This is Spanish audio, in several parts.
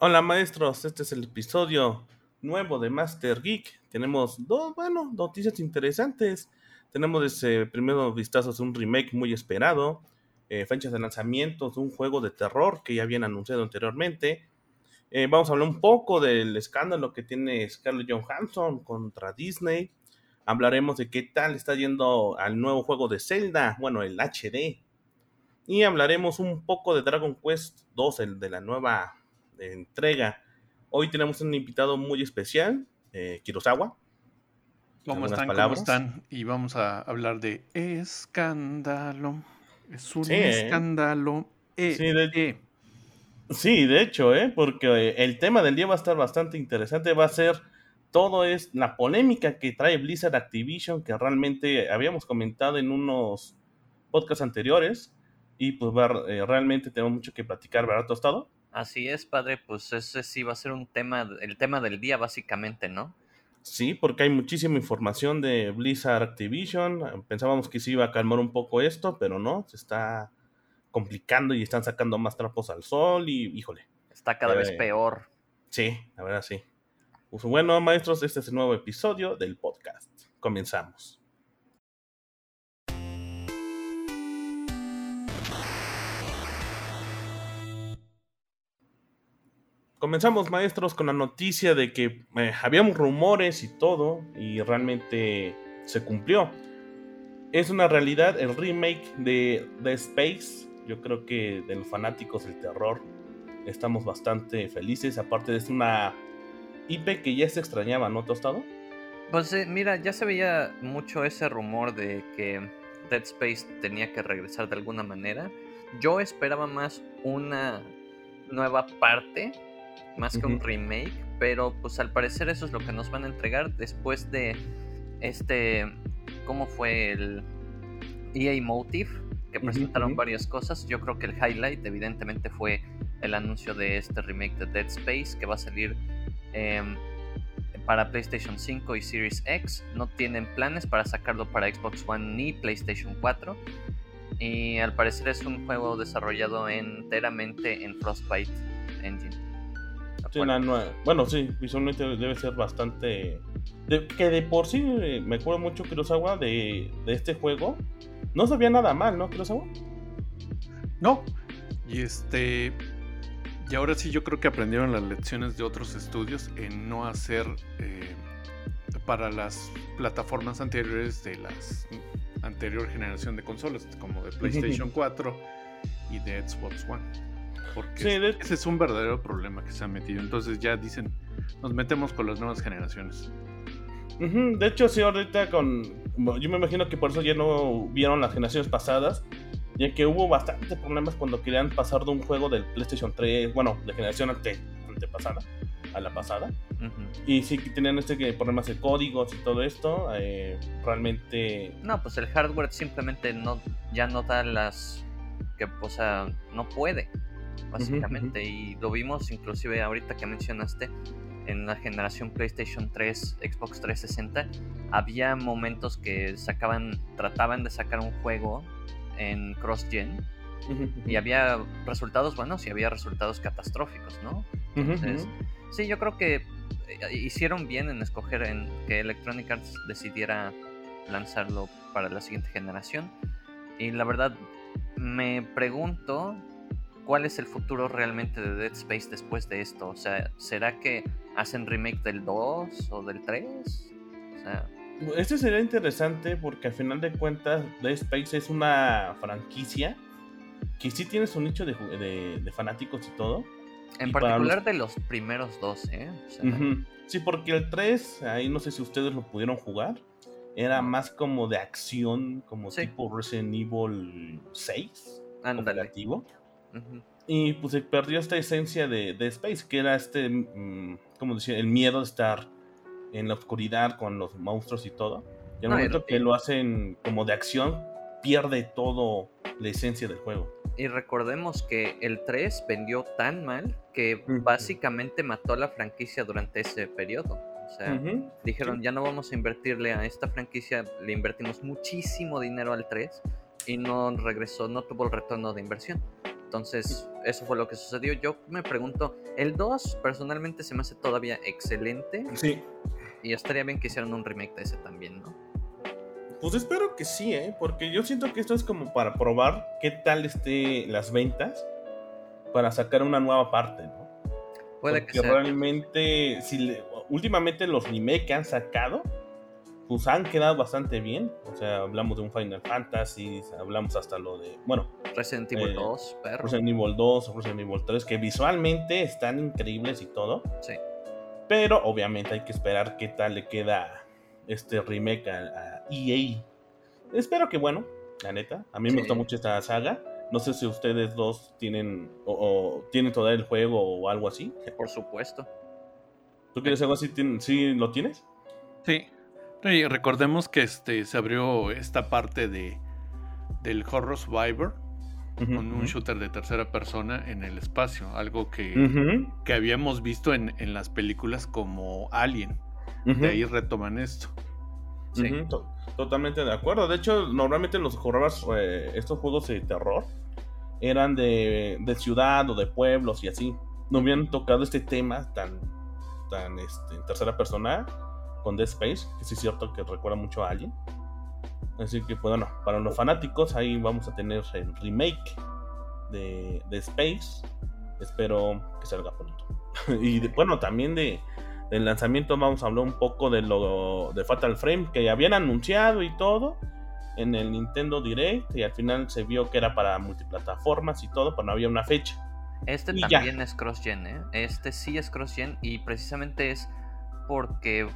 Hola maestros, este es el episodio nuevo de Master Geek. Tenemos dos, bueno, noticias interesantes. Tenemos ese primero vistazo de un remake muy esperado, eh, fechas de lanzamiento de un juego de terror que ya habían anunciado anteriormente. Eh, vamos a hablar un poco del escándalo que tiene Scarlett Johansson contra Disney. Hablaremos de qué tal está yendo al nuevo juego de Zelda, bueno, el HD. Y hablaremos un poco de Dragon Quest 2, el de la nueva entrega. Hoy tenemos un invitado muy especial, eh, Kirosawa. ¿Cómo están? ¿Cómo están? Y vamos a hablar de escándalo. Es un escándalo. Eh, sí, de, eh. sí, de hecho, ¿eh? porque el tema del día va a estar bastante interesante. Va a ser todo es la polémica que trae Blizzard Activision, que realmente habíamos comentado en unos podcasts anteriores. Y pues realmente tenemos mucho que platicar, ¿verdad, Tostado? Así es, padre, pues ese sí va a ser un tema, el tema del día básicamente, ¿no? Sí, porque hay muchísima información de Blizzard Activision. Pensábamos que se iba a calmar un poco esto, pero no, se está complicando y están sacando más trapos al sol y híjole. Está cada vez eh, peor. Sí, la verdad sí. Pues bueno, maestros, este es el nuevo episodio del podcast. Comenzamos. Comenzamos, maestros, con la noticia de que eh, habíamos rumores y todo, y realmente se cumplió. Es una realidad el remake de The Space. Yo creo que de los fanáticos del terror estamos bastante felices. Aparte, es una IP que ya se extrañaba, ¿no, Tostado? Pues eh, mira, ya se veía mucho ese rumor de que Dead Space tenía que regresar de alguna manera. Yo esperaba más una nueva parte más que un remake, pero pues al parecer eso es lo que nos van a entregar después de este, ¿cómo fue el EA Motive? Que presentaron varias cosas. Yo creo que el highlight evidentemente fue el anuncio de este remake de Dead Space que va a salir em, para PlayStation 5 y Series X. No tienen planes para sacarlo para Xbox One ni PlayStation 4. Y al parecer es un juego desarrollado enteramente en Frostbite Engine bueno, sí, visualmente debe ser bastante. que de por sí eh, me acuerdo mucho Kurosawa de, de este juego. No sabía nada mal, ¿no, Kurosawa? No. Y este. Y ahora sí, yo creo que aprendieron las lecciones de otros estudios en no hacer eh, para las plataformas anteriores de las anterior generación de consolas, como de PlayStation 4 y de Xbox One. Porque ese es un verdadero problema que se ha metido. Entonces ya dicen, nos metemos con las nuevas generaciones. De hecho, sí, ahorita con. Yo me imagino que por eso ya no vieron las generaciones pasadas, ya que hubo bastantes problemas cuando querían pasar de un juego del PlayStation 3, bueno, de generación ante, antepasada a la pasada. Y sí que tenían este que problemas de códigos y todo esto. Eh, realmente. No, pues el hardware simplemente no ya no da las. que, o sea, no puede básicamente. Y lo vimos inclusive ahorita que mencionaste en la generación PlayStation 3, Xbox 360, había momentos que sacaban, trataban de sacar un juego en cross-gen y había resultados buenos y había resultados catastróficos, ¿no? Entonces, sí, yo creo que eh, hicieron bien en escoger en que Electronic Arts decidiera lanzarlo para la siguiente generación. Y la verdad, me pregunto cuál es el futuro realmente de Dead Space después de esto. O sea, ¿será que hacen remake del 2 o del 3? O sea... Este sería interesante porque al final de cuentas Dead Space es una franquicia que sí tiene su nicho de, fanáticos y todo. En particular de los primeros dos, ¿eh? Sí, porque el 3, ahí no sé si ustedes lo pudieron jugar, era más como de acción, como tipo Resident Evil 6. Ándale. Y pues se perdió esta esencia de, de Space, que era este, mm, como decía, el miedo de estar en la oscuridad con los monstruos y todo. Y al momento que lo hacen como de acción, pierde todo la esencia del juego. Y recordemos que el 3 vendió tan mal que básicamente mató a la franquicia durante ese periodo. O sea, dijeron, ya no vamos a invertirle a esta franquicia, le invertimos muchísimo dinero al 3 y no regresó, no tuvo el retorno de inversión. Entonces, eso fue lo que sucedió. Yo me pregunto, el 2 personalmente se me hace todavía excelente. Sí. Y estaría bien que hicieran un remake de ese también, ¿no? Pues espero que sí, ¿eh? Porque yo siento que esto es como para probar qué tal esté las ventas para sacar una nueva parte, ¿no? Puede Porque que sea. realmente, si le- últimamente los remakes que han sacado, pues han quedado bastante bien. O sea, hablamos de un Final Fantasy, hablamos hasta lo de, bueno, Resident Evil eh, 2, perro. Resident Evil 2 o Resident Evil 3, que visualmente están increíbles y todo. Sí. Pero obviamente hay que esperar qué tal le queda este remake a, a EA. Espero que bueno, la neta. A mí Sí. me gustó mucho esta saga. No sé si ustedes dos tienen o, o tienen todavía el juego o algo así. Por supuesto. ¿Tú quieres algo así? ¿Tien- ¿Sí lo tienes? Sí. Y recordemos que este se abrió esta parte de del Horror Survivor con un shooter de tercera persona en el espacio, algo que, que habíamos visto en, en las películas como Alien. De ahí retoman esto. Sí. to- Totalmente de acuerdo. De hecho, normalmente los horrors, eh, estos juegos de terror eran de, de ciudad o de pueblos y así. No habían tocado este tema tan, tan este, en tercera persona con Dead Space, que sí es cierto que recuerda mucho a Alien. Así que, pues, bueno, para los fanáticos, ahí vamos a tener el remake de, de Space. Espero que salga pronto. y de- bueno, también de, del lanzamiento vamos a hablar un poco de lo de Fatal Frame que ya habían anunciado y todo en el Nintendo Direct y al final se vio que era para multiplataformas y todo, pero no había una fecha. Este Y ya. también es cross-gen, ¿eh? Este sí es cross-gen y precisamente es porque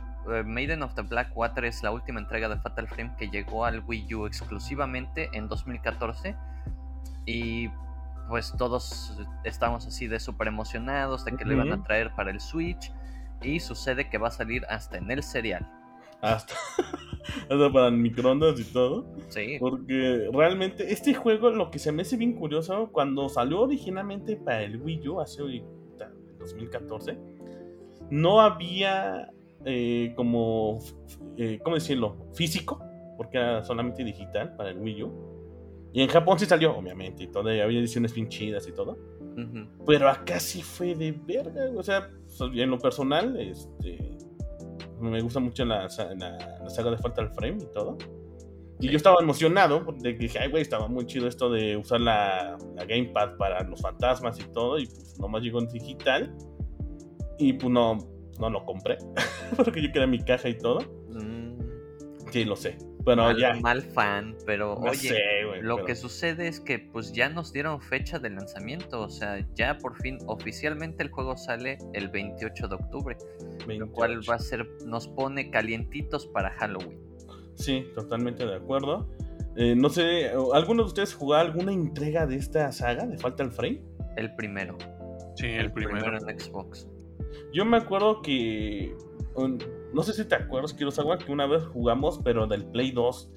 Maiden of the Black Water es la última entrega de Fatal Frame que llegó al Wii U exclusivamente en 2014 y pues todos estamos así de súper emocionados de que lo iban a Ujú. traer para el Switch y sucede que va a salir hasta en el serial. Hasta, hasta para microondas y todo. Sí, Porque realmente este juego lo que se me hace bien curioso, cuando salió originalmente para el Wii U hace ahorita, en 2014, no había eh, como, eh, ¿cómo decirlo? Físico, porque era solamente digital para el Wii U. Y en Japón sí salió, obviamente, y y había ediciones bien chidas y todo. Pero acá sí fue de verga, o sea, en lo personal, este, me gusta mucho la- la saga de Fatal Frame y todo. Y yo estaba emocionado, porque dije, ay, güey, estaba muy chido esto de usar la, la Gamepad para los fantasmas y todo, y pues nomás llegó en digital. Y pues no, no lo compré, porque yo quería mi caja y todo. mm, Sí, lo sé, pero mal, ya. mal fan, pero No oye, sé, Lo pero- que sucede es que pues ya nos dieron fecha de lanzamiento, o sea, ya por fin oficialmente el juego sale el 28 de octubre, lo cual 28. va a ser nos pone calientitos para Halloween. Sí, totalmente de acuerdo. Eh, no sé, ¿alguno de ustedes jugó alguna entrega de esta saga de Fatal Frame? El primero, Sí, el, primero. en Xbox. Yo me acuerdo que. um, no sé si te acuerdas, Kurosawa, que una vez jugamos, pero del Play 2.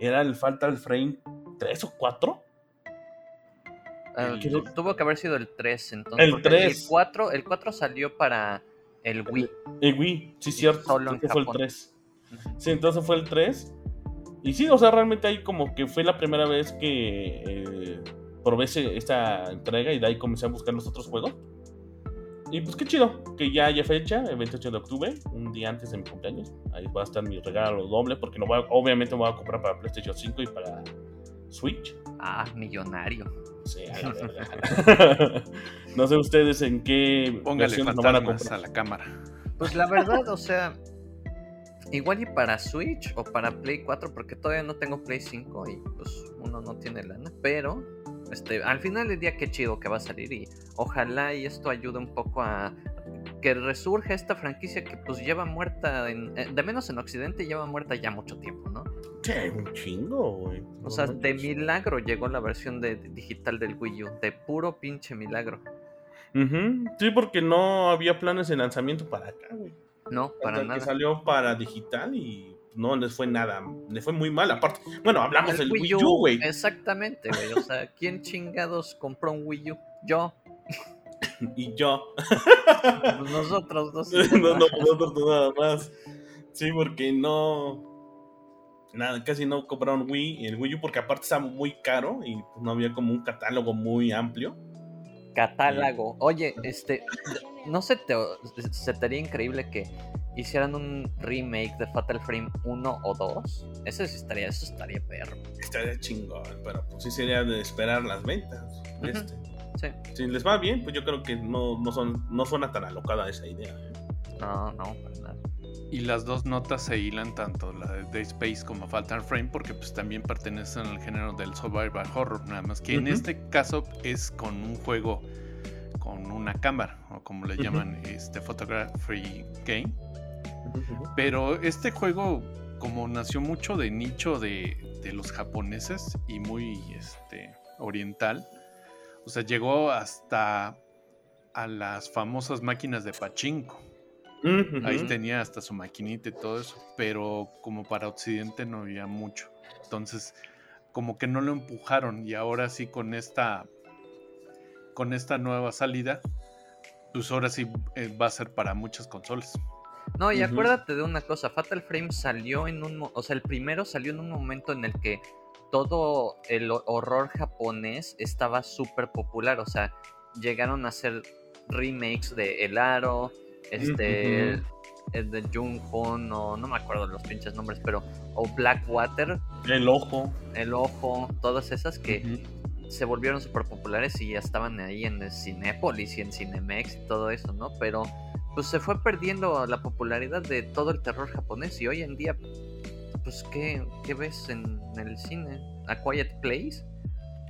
Era el Fatal Frame 3 o 4. Ah, El- tu- tuvo que haber sido el 3, entonces. El porque 3. El 4, el 4 salió para el Wii. El Wii, sí, cierto. Solo en fue el Japón. 3. Sí, entonces fue el 3. Y sí, o sea, realmente ahí como que fue la primera vez que eh, probé esta entrega y de ahí comencé a buscar los otros juegos. Y pues qué chido, que ya haya fecha, el 28 de octubre, un día antes de mi cumpleaños. Ahí va a estar mi regalo doble, porque no voy a- obviamente voy a comprar para PlayStation 5 y para Switch. Ah, millonario. Sí, a la verga. no sé ustedes en qué Póngale fantasmas comprar. a la cámara. Pues la verdad, o sea, igual y para Switch o para Play 4, porque todavía no tengo Play 5 y pues uno no tiene lana, pero este, al final del día qué chido que va a salir y ojalá y esto ayude un poco a que resurja esta franquicia que pues lleva muerta, en, eh, de menos en Occidente lleva muerta ya mucho tiempo, ¿no? Sí, un chingo, güey. O sea, de milagro llegó la versión de, digital del Wii U, de puro pinche milagro. Ujú, Sí, porque no había planes de lanzamiento para acá, güey. No, para Hasta nada. que salió para digital y no les fue nada, les fue muy mal. Aparte, bueno, hablamos El del Wii U, güey. Exactamente, güey. O sea, ¿quién chingados compró un Wii U? Yo. Y yo. Pues nosotros dos. no, no, nosotros nada más. Sí, porque no. Nada, casi no compraron Wii, el Wii U porque aparte estaba muy caro y no había como un catálogo muy amplio. Catálogo. Oye, este, no te, se te haría increíble que hicieran un remake de Fatal Frame 1 o 2. Eso sí estaría, eso estaría perro. Estaría chingón, pero pues sí sería de esperar las ventas. Este. Sí. Si les va bien, pues yo creo que no, no, son, no suena tan alocada esa idea. ¿eh? No, no, para nada. Y las dos notas se hilan tanto la de Dead Space como Fatal Frame porque pues también pertenecen al género del survival horror, nada más que en este caso es con un juego con una cámara o como le Ujú. llaman este photography game. Pero este juego como nació mucho de nicho de, de los japoneses y muy este oriental, o sea, llegó hasta a las famosas máquinas de pachinko. Ahí tenía hasta su maquinita y todo eso, pero como para Occidente no había mucho. Entonces, como que no lo empujaron y ahora sí con esta con esta nueva salida, pues ahora sí eh, va a ser para muchas consolas. No, y acuérdate de una cosa, Fatal Frame salió en un, o sea, el primero salió en un momento en el que todo el ho- horror japonés estaba súper popular, o sea, llegaron a hacer remakes de El Aro, este, el de Jung o no me acuerdo los pinches nombres, pero, o Blackwater, El ojo. El Ojo, todas esas que se volvieron súper populares y ya estaban ahí en el Cinépolis y en Cinemex y todo eso, ¿no? Pero pues se fue perdiendo la popularidad de todo el terror japonés y hoy en día, pues, ¿qué, qué ves en, el cine? ¿A Quiet Place?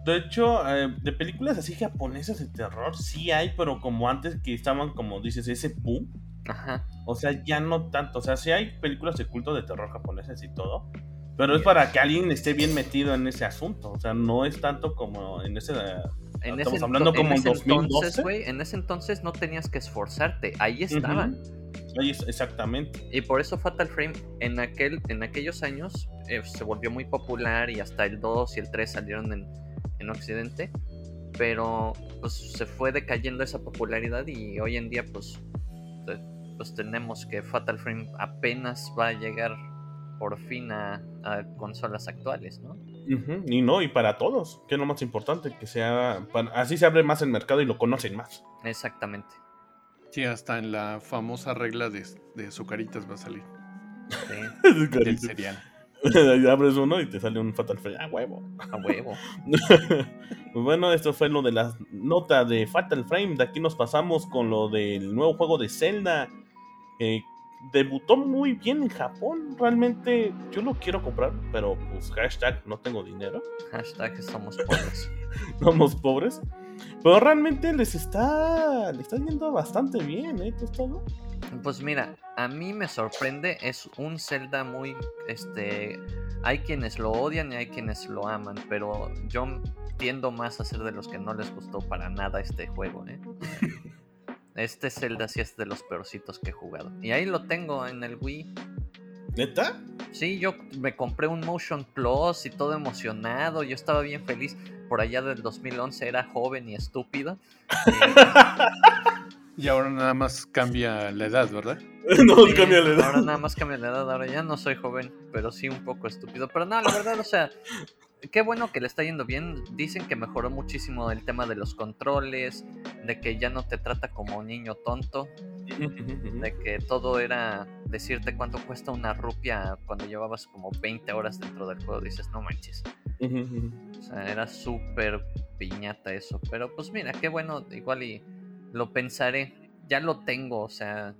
De hecho, eh, de películas así japonesas de terror, sí hay, pero como antes que estaban, como dices, ese boom. Ajá. O sea, ya no tanto. O sea, sí hay películas de culto de terror japonesas y todo. Pero es para que alguien esté bien metido en ese asunto. O sea, no es tanto como en ese. En Estamos ese, hablando como en ese 2012. entonces, güey, en ese entonces no tenías que esforzarte, ahí estaban. Ahí es- exactamente. Y por eso Fatal Frame en, aquel, en aquellos años eh, se volvió muy popular y hasta el 2 y el 3 salieron en, en Occidente. Pero pues se fue decayendo esa popularidad y hoy en día pues, pues tenemos que Fatal Frame apenas va a llegar por fin a, a consolas actuales, ¿no? Ujú, Y no, y para todos. Que es lo más importante. Que sea. para- así se abre más el mercado y lo conocen más. Exactamente. Sí, hasta en la famosa regla de, de Zucaritas va a salir. Sí, Del cereal. Abres uno y te sale un Fatal Frame. ¡Ah, huevo! a huevo. bueno, esto fue lo de la nota de Fatal Frame. De aquí nos pasamos con lo del nuevo juego de Zelda. que debutó muy bien en Japón. Realmente yo lo quiero comprar, pero pues hashtag no tengo dinero. Hashtag somos pobres. Somos pobres. Pero realmente les está, les está yendo bastante bien, ¿eh? Tostado? Pues mira, a mí me sorprende, es un Zelda muy, este, hay quienes lo odian y hay quienes lo aman, pero yo tiendo más a ser de los que no les gustó para nada este juego, ¿eh? Este Zelda sí es de los peorcitos que he jugado. Y ahí lo tengo en el Wii. ¿Neta? Sí, yo me compré un Motion Plus y todo emocionado, yo estaba bien feliz. Por allá del 2011 era joven y estúpido. Y ahora nada más cambia la edad, ¿verdad? no, Sí, cambia la edad. Ahora nada más cambia la edad, ahora ya no soy joven, pero sí un poco estúpido. Pero no, la verdad, o sea, qué bueno que le está yendo bien. Dicen que mejoró muchísimo el tema de los controles, de que ya no te trata como un niño tonto, de que todo era decirte cuánto cuesta una rupia cuando llevabas como 20 horas dentro del juego. Dices, no manches. O sea, era súper piñata eso. Pero pues mira, qué bueno, igual y lo pensaré. Ya lo tengo, o sea,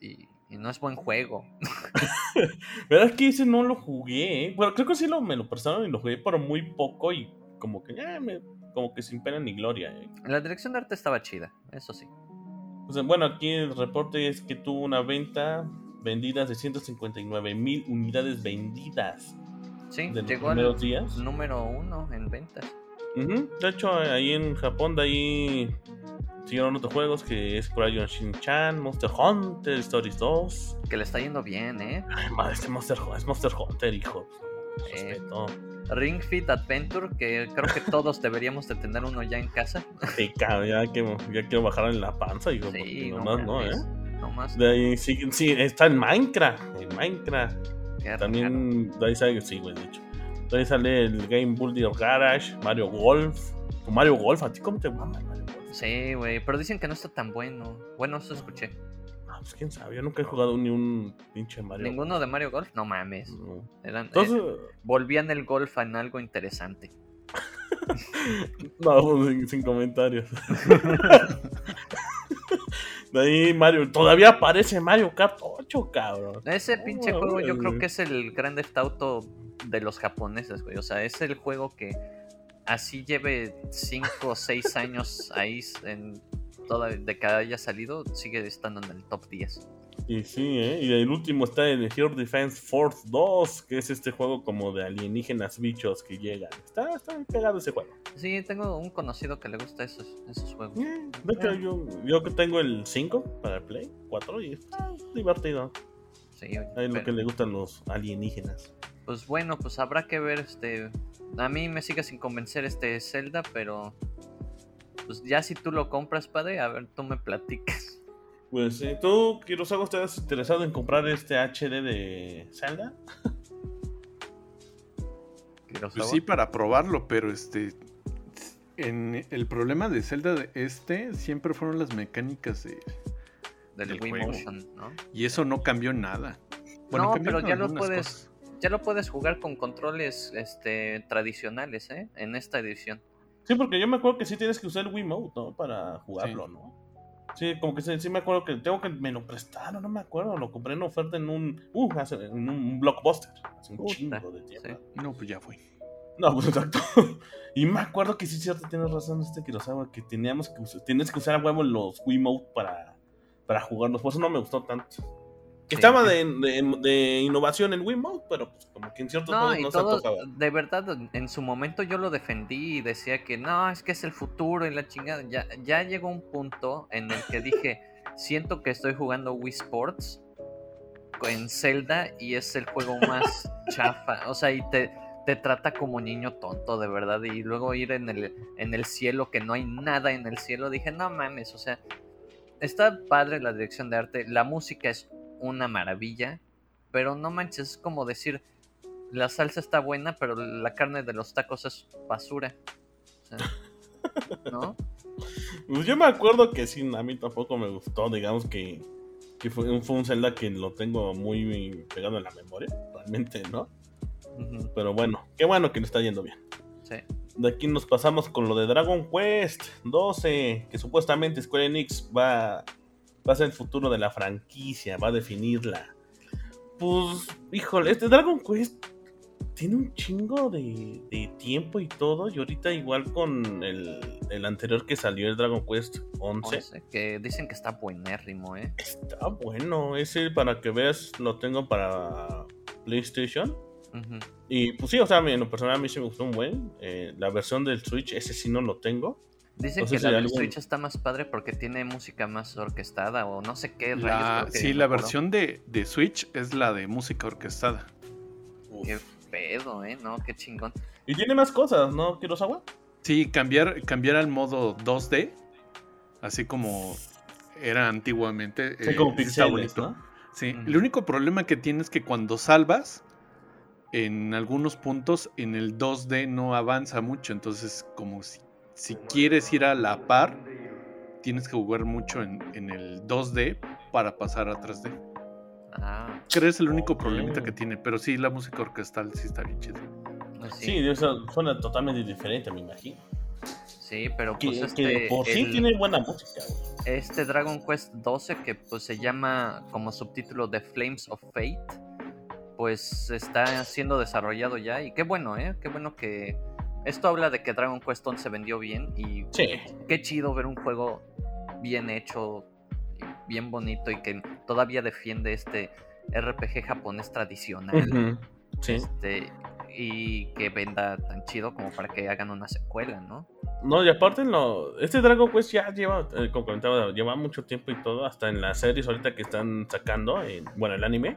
y, y no es buen juego. ¿Verdad que ese no lo jugué? ¿eh? Bueno, creo que sí lo, me lo prestaron y lo jugué, pero muy poco y como que, eh, me- como que sin pena ni gloria. ¿eh? La dirección de arte estaba chida, eso sí. O sea, bueno, aquí el reporte es que tuvo una venta vendidas de 159 mil unidades vendidas Sí, de los llegó al primeros días. número uno en ventas. De hecho, ahí en Japón, de ahí siguieron otros juegos que es Crayon Shin-Chan, Monster Hunter, Stories 2. Que le está yendo bien, ¿eh? Ay, madre, este Monster, es Monster Hunter, hijo. Eh. Ring Fit Adventure, que creo que todos deberíamos de tener uno ya en casa. Sí, cabrón, ya, que, ya quiero bajar en la panza, hijo. Sí, no, nomás no, ¿eh? no más. De ahí sí, sí, está en Minecraft. En Minecraft. Qué También de ahí sale, sí, güey, de hecho. De ahí sale el Game Builder Garage, Mario Golf. Mario Golf, ¿a ti cómo te mama? Sí, güey, pero dicen que no está tan bueno. Bueno, eso escuché. Ah, pues quién sabe, yo nunca he jugado ni un pinche Mario ¿Ninguno de Mario Golf? No mames. No. Eran, eh, Entonces, volvían el golf en algo interesante. no, pues, sin, sin comentarios. de ahí Mario, todavía aparece Mario Kart 8, cabrón. Ese pinche juego yo creo que es el Grand Theft Auto de los japoneses, güey. O sea, es el juego que así lleve 5 o 6 años ahí en toda de que haya salido, sigue estando en el top 10. Y sí, ¿eh? Y el último está en el Hero Defense Force 2, que es este juego como de alienígenas bichos que llegan. Está, está pegado ese juego. Sí, tengo un conocido que le gusta esos, esos juegos. Eh, de hecho, yo, yo que tengo el 5 para el Play 4 y está divertido. Sí, oye, Es lo que le gustan los alienígenas. Pues bueno, pues habrá que ver este. A mí me sigue sin convencer este Zelda, pero. Pues ya si tú lo compras, padre, a ver, tú me platicas. Pues, eh, ¿tú, Kirosawa, estás interesado en comprar este HD de Zelda? Pues sí, para probarlo, pero este. En el problema de Zelda de este siempre fueron las mecánicas de. del del Wii juego. Motion, ¿no? Y eso no cambió nada. No, cambiaron pero ya lo puedes- cosas. Ya lo puedes jugar con controles este, tradicionales, ¿eh? En esta edición. Sí, porque yo me acuerdo que sí tienes que usar el Wiimote, ¿no? Para jugarlo, ¿no? Sí, como que sí, sí me acuerdo que tengo que me lo prestaron, no me acuerdo, lo compré en oferta en un, uh, hace- en un blockbuster, hace un Puta, chingo de tiempo. sí. No, pues ya fue. No, pues exacto. y me acuerdo que sí cierto, tienes razón este Kurosawa, que teníamos que usar, tienes que usar a huevo los Wiimote para, para jugarlos, por eso no me gustó tanto. Que Sí. estaba de, de- de innovación el Wiimote, pero pues como que en ciertos No, no todo, se tocaba. de verdad, en su momento yo lo defendí y decía que no, es que es el futuro y la chingada. Ya, ya llegó un punto en el que dije, siento que estoy jugando Wii Sports en Zelda y es el juego más chafa. O sea, y te, te trata como niño tonto, de verdad. Y luego ir en el, en el cielo, que no hay nada en el cielo, dije, no mames, o sea, está padre la dirección de arte, la música es una maravilla, pero no manches, es como decir, la salsa está buena, pero la carne de los tacos es basura. O sea, ¿No? Pues yo me acuerdo que sí, a mí tampoco me gustó, digamos que, que fue, un- fue un Zelda que lo tengo muy pegado en la memoria, realmente, ¿no? Pero bueno, qué bueno que le está yendo bien. sí. De aquí nos pasamos con lo de Dragon Quest 12, que supuestamente Square Enix va, va a ser el futuro de la franquicia, va a definirla. Pues, híjole, este Dragon Quest tiene un chingo de, de tiempo y todo, y ahorita igual con el, el anterior que salió, el Dragon Quest 11. 11, que dicen que está buenérrimo, ¿eh? Está bueno, ese para que veas lo tengo para PlayStation. Y pues sí, o sea, a mí, en lo personal a mí sí me gustó un buen. Eh, la versión del Switch, ese sí no lo tengo. Dicen que si la algún- Switch está más padre porque tiene música más orquestada o no sé qué. La- sí, la versión de, de Switch es la de música orquestada. Qué pedo, ¿eh? No, qué chingón. Y tiene más cosas, ¿no, Kurosawa? Sí, cambiar, cambiar al modo 2D, así como era antiguamente. Sí, eh, como está pixeles, bonito. ¿no? Sí, el único problema que tienes es que cuando salvas, en algunos puntos en el 2D no avanza mucho, entonces como si, si quieres ir a la par, tienes que jugar mucho en, en el 2D para pasar a 3D. Ah, Creo que es el único problemita que tiene, pero sí, la música orquestal sí está bien chida. pues sí. Sí, Sí, eso suena totalmente diferente, me imagino. pero Que, pues que este. por sí el- tiene buena música. güey. este Dragon Quest 12 que pues se llama como subtítulo The Flames of Fate pues está siendo desarrollado ya y qué bueno eh qué bueno que esto habla de que Dragon Quest 11 vendió bien y Sí. qué chido ver un juego bien hecho bien bonito y que todavía defiende este RPG japonés tradicional Sí. este y que venda tan chido como para que hagan una secuela no No, y aparte, no, este Dragon Quest ya lleva, eh, como comentaba, lleva mucho tiempo y todo, hasta en las series ahorita que están sacando, en- bueno, el anime,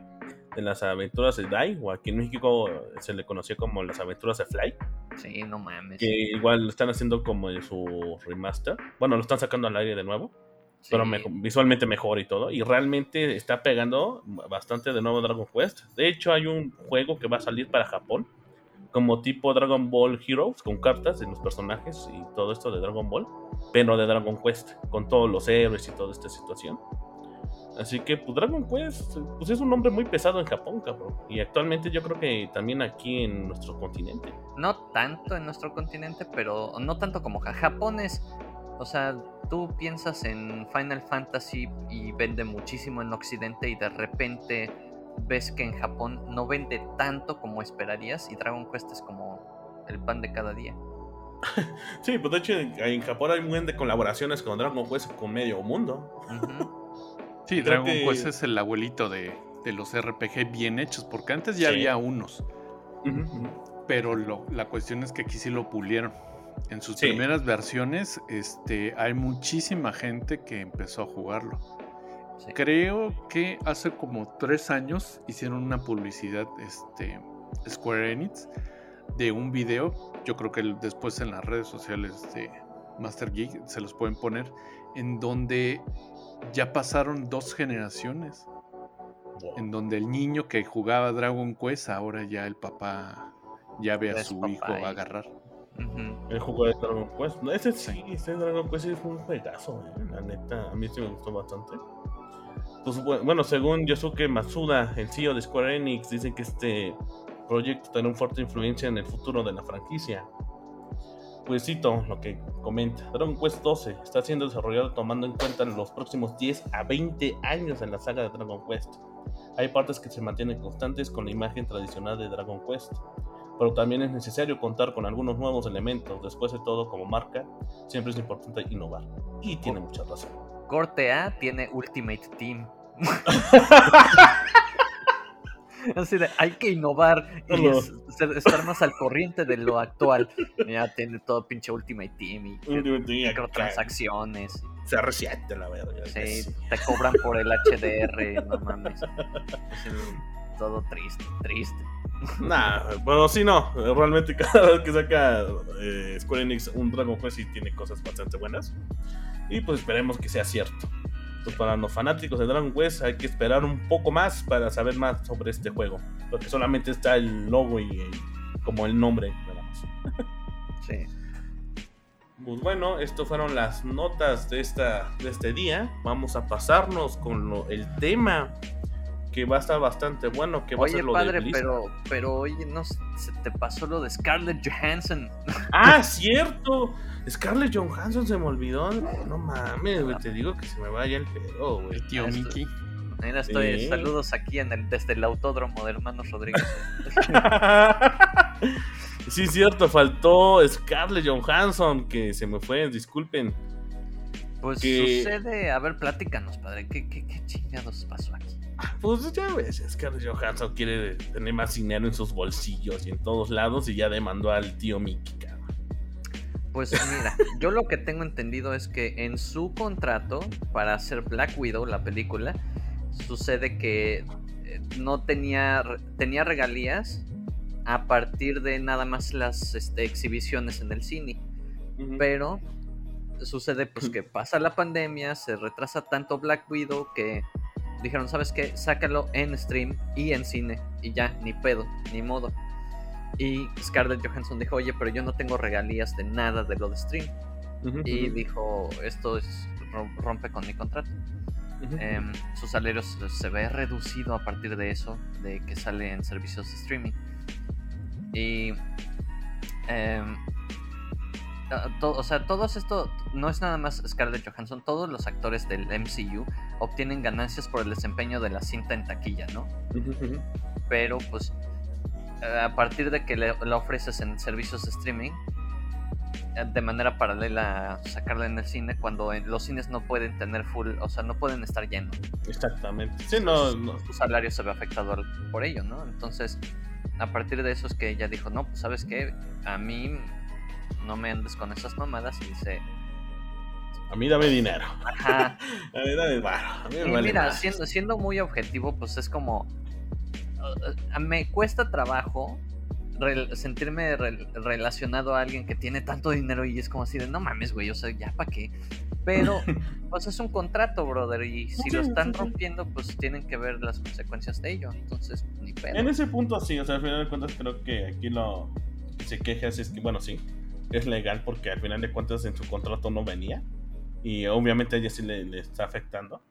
de las aventuras de Dai, o aquí en México se le conocía como las aventuras de Fly, sí no mames que igual lo están haciendo como en su remaster. Bueno, lo están sacando al aire de nuevo. pero visualmente mejor y todo. Y realmente está pegando bastante de nuevo Dragon Quest. De hecho, hay un juego que va a salir para Japón, como tipo Dragon Ball Heroes, con cartas de los personajes y todo esto de Dragon Ball, pero de Dragon Quest, con todos los héroes y toda esta situación. Así que pues, Dragon Quest pues, es un nombre muy pesado en Japón, cabrón. Y actualmente yo creo que también aquí en nuestro continente. No tanto en nuestro continente, pero no tanto como Japón es o sea, tú piensas en Final Fantasy y vende muchísimo en Occidente y de repente ves que en Japón no vende tanto como esperarías y Dragon Quest es como el pan de cada día. sí, pues de hecho en Japón hay un buen de colaboraciones con Dragon Quest con medio mundo. Sí, Dragon Quest es el abuelito de, los RPG bien hechos, porque antes ya había unos. Pero la cuestión es que aquí sí lo pulieron. En sus primeras versiones, este, hay muchísima gente que empezó a jugarlo. Creo que hace como tres años hicieron una publicidad, este, Square Enix, de un video. Yo creo que después en las redes sociales de Master Geek se los pueden poner, en donde ya pasaron dos generaciones. En donde el niño que jugaba Dragon Quest, ahora ya el papá ya ve a su hijo agarrar. El juego de Dragon Quest. ese sí, ese Dragon Quest es un juegazo, eh, la neta. A mí sí me gustó bastante. Pues bueno, según Yosuke Matsuda, el CEO de Square Enix, dice que este proyecto tendrá una fuerte influencia en el futuro de la franquicia. Pues cito lo que comenta. Dragon Quest 12 está siendo desarrollado tomando en cuenta los próximos 10 a 20 años en la saga de Dragon Quest. Hay partes que se mantienen constantes con la imagen tradicional de Dragon Quest, pero también es necesario contar con algunos nuevos elementos. Después de todo, como marca, siempre es importante innovar. Y tiene mucha razón. Corte A tiene Ultimate Team. Así de, hay que innovar y estar más al corriente de lo actual. Ya tiene todo pinche Ultimate Team y microtransacciones. Se resiente la verdad. Sí, te cobran por el HDR, no mames. todo triste, triste. Nah, bueno, sí, no. Realmente cada vez que saca eh, Square Enix un Dragon Quest sí tiene cosas bastante buenas. Y pues esperemos que sea cierto. Pues para los fanáticos de Dragon Quest hay que esperar un poco más para saber más sobre este juego. Porque solamente está el logo y como el nombre, nada más. sí. Pues bueno, estas fueron las notas de, esta, de este día. Vamos a pasarnos con el tema que va a estar bastante bueno, que va a ser lo padre, pero, pero oye, no se te pasó lo de Scarlett Johansson. Ah, cierto. Scarlett Johansson se me olvidó. No mames, güey, te digo que se me vaya el pedo, güey. Tío Mickey. Mira, estoy. Saludos aquí en el, desde el autódromo de Hermanos Rodríguez. sí, cierto, faltó Scarlett Johansson, que se me fue, disculpen. Pues sucede, a ver, platícanos, padre, ¿qué, qué, qué chingados pasó aquí? Pues ya ves, Scarlett Johansson quiere tener más dinero en sus bolsillos y en todos lados y ya demandó al tío Mickey, Pues mira, yo lo que tengo entendido es que en su contrato para hacer Black Widow, la película, sucede que eh, no tenía, tenía regalías a partir de nada más las este, exhibiciones en el cine. Pero sucede pues que pasa la pandemia, se retrasa tanto Black Widow que dijeron, ¿sabes qué? Sácalo en stream y en cine y ya, ni pedo, ni modo. Y Scarlett Johansson dijo, oye, pero yo no tengo regalías de nada de lo de stream. y dijo, esto es, rompe con mi contrato. Em, su salario se ve reducido a partir de eso, de que sale en servicios de streaming. Y em, Ah, o sea, todo esto no es nada más Scarlett Johansson, todos los actores del MCU obtienen ganancias por el desempeño de la cinta en taquilla, ¿no? Pero pues a partir de que le, la ofreces en servicios de streaming, eh, de manera paralela sacarla en el cine, cuando los cines no pueden tener full, o sea, no pueden estar llenos. Exactamente. Sí, no, Su salario se ve afectado por ello, ¿no? Entonces, a partir de eso es que ella dijo, no, pues sabes qué, a mí no me andes con esas mamadas y dice... A mí dame dinero. Ajá. a mí dame A mí y mira, siendo, siendo muy objetivo, pues es como... Me cuesta trabajo sentirme relacionado a alguien que tiene tanto dinero y es como así de, no mames, güey, o sea, ya para qué. Pero, pues es un contrato, brother, y si lo están rompiendo, pues tienen que ver las consecuencias de ello. Entonces, ni pedo. En ese punto sí, o sea, al final de cuentas creo que aquí lo que se queja es que, bueno, sí, es legal porque al final de cuentas en su contrato no venía. Y obviamente a ella sí le, está afectando.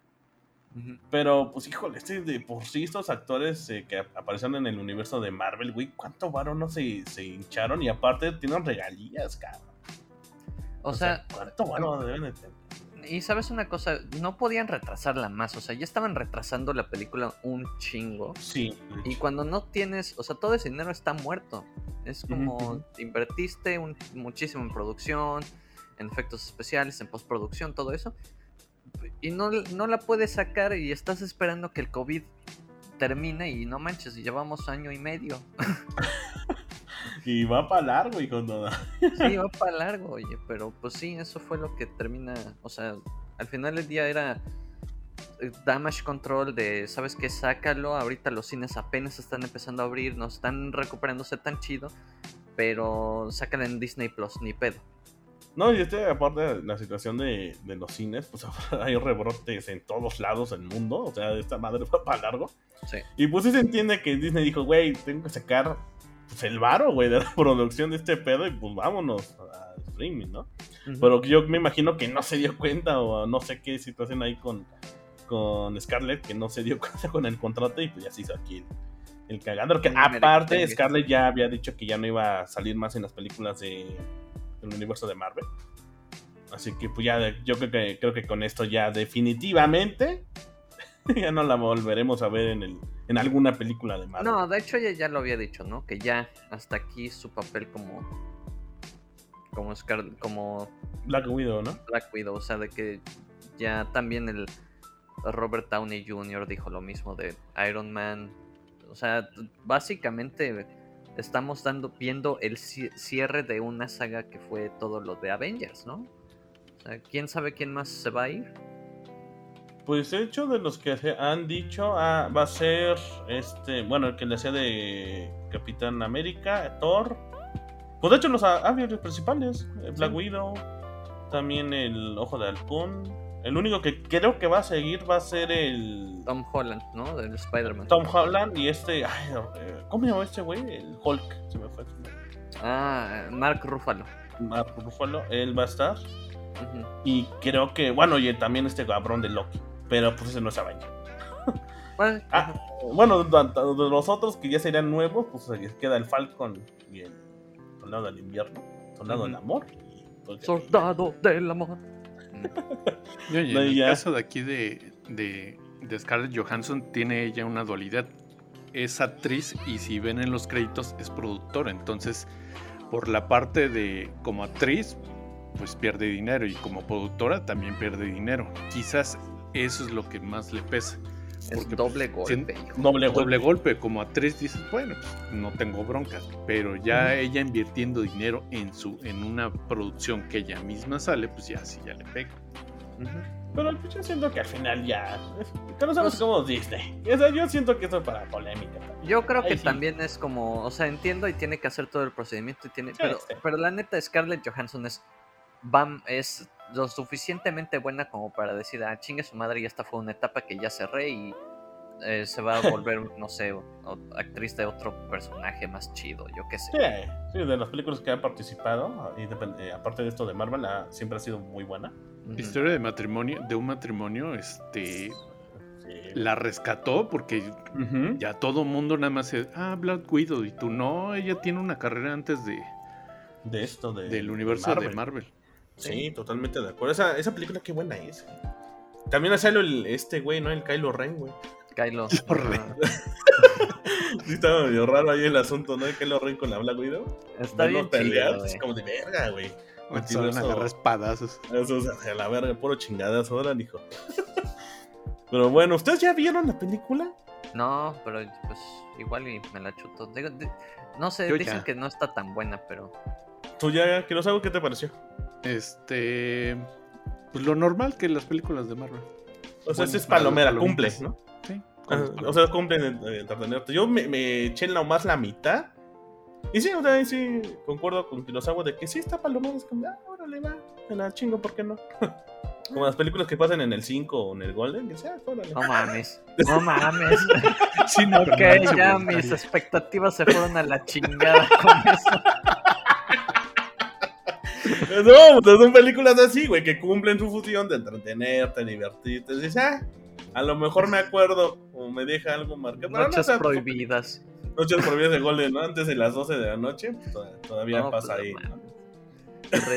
Pero, pues, híjole, este de por sí estos actores eh, que aparecieron en el universo de Marvel, güey, ¿cuánto varo no se, se hincharon? Y aparte tienen regalías, cabrón. O, sea, ¿cuánto varo deben de tener? Y sabes una cosa, no podían retrasarla más, o sea, ya estaban retrasando la película un chingo. Sí. Y cuando no tienes, o sea, todo ese dinero está muerto. Es como invertiste muchísimo en producción, en efectos especiales, en postproducción, todo eso. Y no, no la puedes sacar y estás esperando que el COVID termine y no manches, llevamos año y medio. y va para largo, hijo. No. sí, va para largo, oye, pero pues sí, eso fue lo que termina, o sea, al final del día era eh, damage control de, ¿sabes qué? Sácalo, ahorita los cines apenas están empezando a abrir, no están recuperándose tan chido, pero sácalo en Disney Plus, ni pedo. No, y este, aparte de la situación de, los cines, pues hay rebrotes en todos lados del mundo. O sea, esta madre fue para largo. Sí. Y pues sí se entiende que Disney dijo, güey, tengo que sacar pues, el varo, güey, de la producción de este pedo y pues vámonos a streaming, ¿no? Pero yo me imagino que no se dio cuenta o no sé qué situación hay con, con Scarlett, que no se dio cuenta con el contrato y pues ya se hizo aquí el, el Que aparte, Scarlett ya había dicho que ya no iba a salir más en las películas de el universo de Marvel. Así que pues ya yo creo que creo que con esto ya definitivamente ya no la volveremos a ver en el en alguna película de Marvel. No, de hecho ella ya lo había dicho, ¿no? Que ya hasta aquí su papel como como Scar como Black Widow, ¿no? Black Widow, o sea, de que ya también el Robert Downey Jr. dijo lo mismo de Iron Man. O sea, básicamente estamos dando, viendo el cierre de una saga que fue todo lo de Avengers, ¿no? O sea, ¿quién sabe quién más se va a ir? Pues de hecho de los que han dicho ah, va a ser este, bueno, el que le hacía de Capitán América, Thor. Pues de hecho los aviones principales, eh, Black Widow, también el Ojo de Halcón, el único que creo que va a seguir va a ser el. Tom Holland, ¿no? Del Spider-Man. Tom Holland y este. Ay, eh, ¿Cómo se llama este güey? El Hulk. Se me fue. Ah, Mark Ruffalo. Mark Ruffalo, él va a estar. Y creo que. Bueno, y también este cabrón de Loki. Pero pues ese no es Avenger. Bueno, ah, bueno, de los otros que ya serían nuevos, pues queda el Falcon y el Soldado del Invierno, Soldado del Amor. Soldado del Amor. En el caso de aquí de, de, Scarlett Johansson tiene ella una dualidad. Es actriz y si ven en los créditos es productora. Entonces, por la parte de como actriz, pues pierde dinero y como productora también pierde dinero. Quizás eso es lo que más le pesa. Es doble golpe. doble, doble golpe. Como actriz dices, bueno, pues, no tengo broncas. Pero ya ella invirtiendo dinero en su en una producción que ella misma sale, pues ya sí ya le pega. Pero yo siento que al final ya. Que no sabemos pues cómo Disney. yo siento que eso es para polémica. Yo creo que también es como. O sea, entiendo y tiene que hacer todo el procedimiento. Y tiene, pero, pero la neta, Scarlett Johansson es. Bam, es lo suficientemente buena como para decir, ah, chingue su madre, y esta fue una etapa que ya cerré y eh, se va a volver, no sé, actriz de otro personaje más chido, yo qué sé. Sí, de las películas que ha participado, y eh, aparte de esto de Marvel, siempre ha sido muy buena. Historia de matrimonio, de un matrimonio, este... La rescató porque ya todo mundo nada más es, ah, Black Widow, y tú no, ella tiene una carrera antes de... De esto, de, del universo de Marvel. Sí, totalmente de acuerdo. Esa, esa película qué buena es. También hace el, este güey, ¿no? El Kylo Ren, güey. Kylo. Ren. sí, estaba medio raro ahí el asunto, ¿no? El Kylo Ren con la Black Widow. Está bien pelear, así como de verga, güey. A agarrar espadazos. Eso, a la verga, puro chingadas ahora, hijo. pero bueno, ¿ustedes ya vieron la película? No, pero pues igual y me la chuto. no sé, dicen que no está tan buena, pero. ¿Tú ya, que no sabes qué te pareció? Este. Pues lo normal que las películas de Marvel. O sea, es palomera, cumple, ¿no? Sí. o sea, cumple en entretenerte. Yo me, me eché en la más la mitad. Y sí, o sea, sí, concuerdo con Kirosawa de que sí está palomera. Es como, ah, órale, va, me la chingo, ¿por qué no? Como las películas que pasan en el 5 o en el Golden, que sea, No mames, no mames. Sí, no, ok, pero no, ya mis expectativas se fueron a la chingada con eso. No, pues son películas así, güey, que cumplen su función de entretenerte, divertirte. Dices, ah, a lo mejor me acuerdo o me deja algo marcado. No, Noches prohibidas. Noches prohibidas de Golden, ¿no? Antes de las 12 de la noche, pues, to- todavía No, pasa pues, ahí.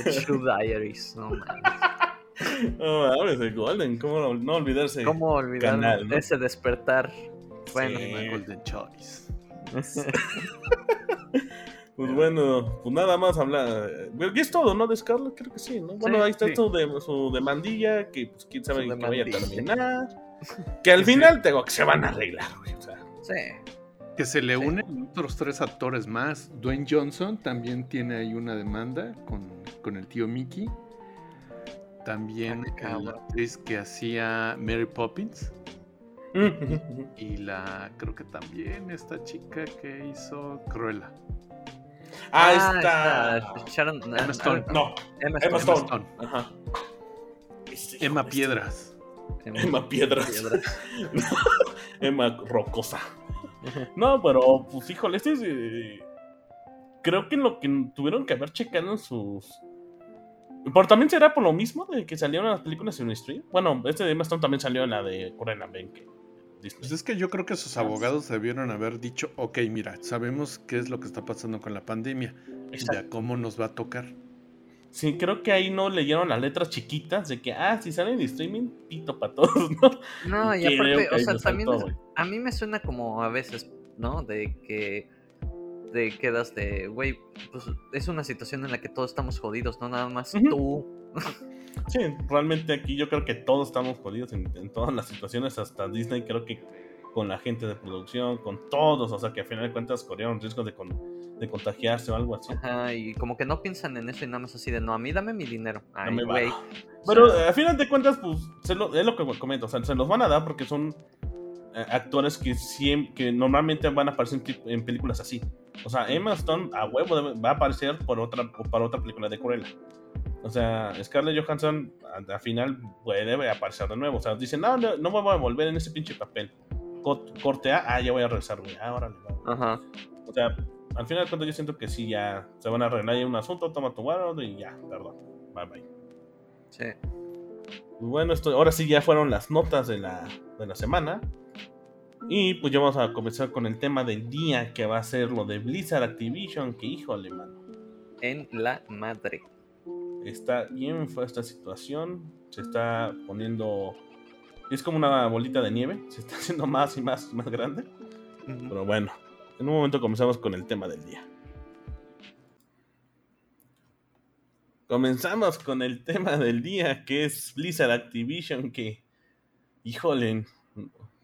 Red Shoe Diaries, no mames. No mames, el Golden, ¿cómo no, olvidarse? ¿Cómo olvidar ese despertar? Bueno, Sí. Golden Choice. Pues bueno, pues nada más hablar. Y es todo, ¿no? De Scarlett, creo que sí, ¿no? Bueno, Sí, ahí está sí. su, de- su demandilla, que pues quién sabe que vaya a terminar. Que al Sí. final tengo que se van a arreglar, güey. O sea, sí. Que se le Sí. unen otros tres actores más. Dwayne Johnson también tiene ahí una demanda con, con el tío Mickey. También Ah, la actriz que hacía Mary Poppins. Y la, creo que también esta chica que hizo Cruella. Ah, está está. Sharon- Emma Stone. ah, No, Emma Emma Stone. Stone. Stone. Ajá. Este, Emma Piedras. Emma- Emma Piedras. Piedras. Emma Rocosa. No, pero pues híjole, este es. eh, creo que lo que tuvieron que haber checado en sus. Pero también será por lo mismo de que salieron las películas en stream. Bueno, este de Emma Stone también salió en la de Corena Ben. Disney. Pues es que yo creo que sus abogados debieron haber dicho, ok, mira, sabemos qué es lo que está pasando con la pandemia. Exacto. Ya cómo nos va a tocar. Sí, creo que ahí no leyeron las letras chiquitas de que, ah, si salen en streaming, pito para todos, ¿no? No, y Creo aparte, que o sea, también es- a mí me suena como a veces, ¿no? De que te quedas de, güey, pues es una situación en la que todos estamos jodidos, no nada más Ujú. tú. Sí, realmente aquí yo creo que todos estamos jodidos en, en todas las situaciones, hasta Disney, creo que con la gente de producción, con todos, o sea que a final de cuentas corrieron riesgos de, con- de contagiarse o algo así. Ajá, y como que no piensan en eso y nada más así de, no, a mí dame mi dinero. Ay, Dame güey. varo. O Pero sea, eh, a final de cuentas, pues se lo- es lo que comento, o sea, se los van a dar porque son eh, actores que, siem- que normalmente van a aparecer en, películas así. O sea, Emma Stone a huevo va a aparecer por otra, para otra película de Cruella. O sea, Scarlett Johansson al final puede aparecer de nuevo. O sea, dicen, no, no, no me voy a volver en ese pinche papel. Co- Corte A, ah, ya voy a regresar, güey. Ah, órale, va. Ajá. O sea, al final de cuentas yo siento que sí, ya se van a arreglar un asunto, toma tu guardo y ya, perdón. Bye bye. Sí. Pues bueno, esto, ahora sí ya fueron las notas de la, de la semana. Y pues ya vamos a comenzar con el tema del día, que va a ser lo de Blizzard Activision, que híjole, mano. En la madre. Está bien fue esta situación, se está poniendo... Es como una bolita de nieve, se está haciendo más y más y más grande. Pero bueno, en un momento comenzamos con el tema del día. Comenzamos con el tema del día, que es Blizzard Activision, que, híjole,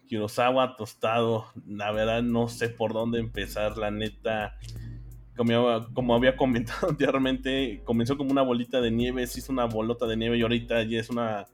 Kurosawa tostado, la verdad no sé por dónde empezar, la neta. Como, como había comentado anteriormente, comenzó como una bolita de nieve, se hizo una bolota de nieve y ahorita ya es una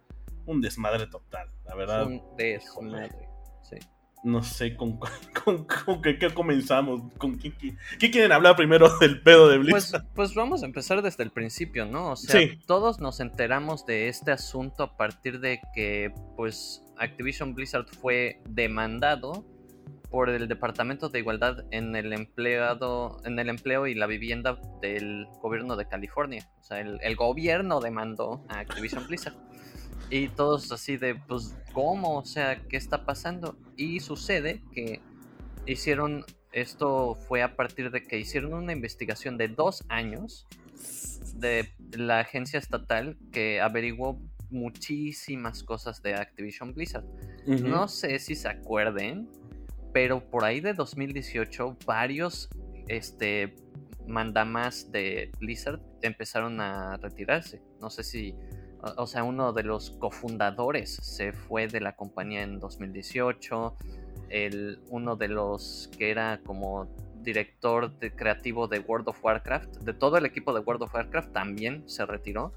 un desmadre total, la verdad. Un desmadre. Sí. No sé con, con, con qué, qué comenzamos. ¿Con qué, qué- qué quieren hablar primero del pedo de Pues, Blizzard? pues vamos a empezar desde el principio, ¿no? O sea, Sí. todos nos enteramos de este asunto a partir de que, pues, Activision Blizzard fue demandado por el Departamento de Igualdad en el empleado, en el empleo y la vivienda del gobierno de California. O sea, el, el gobierno demandó a Activision Blizzard. Y todos así de, pues, ¿cómo? O sea, ¿qué está pasando? Y sucede que hicieron, esto fue a partir de que hicieron una investigación de dos años de la agencia estatal que averiguó muchísimas cosas de Activision Blizzard. No sé si se acuerden, pero por ahí de 2018 varios este, mandamas de Blizzard empezaron a retirarse. No sé si, o sea, uno de los cofundadores se fue de la compañía en 2018. El, uno de los que era como director de- creativo de World of Warcraft, de todo el equipo de World of Warcraft, también se retiró.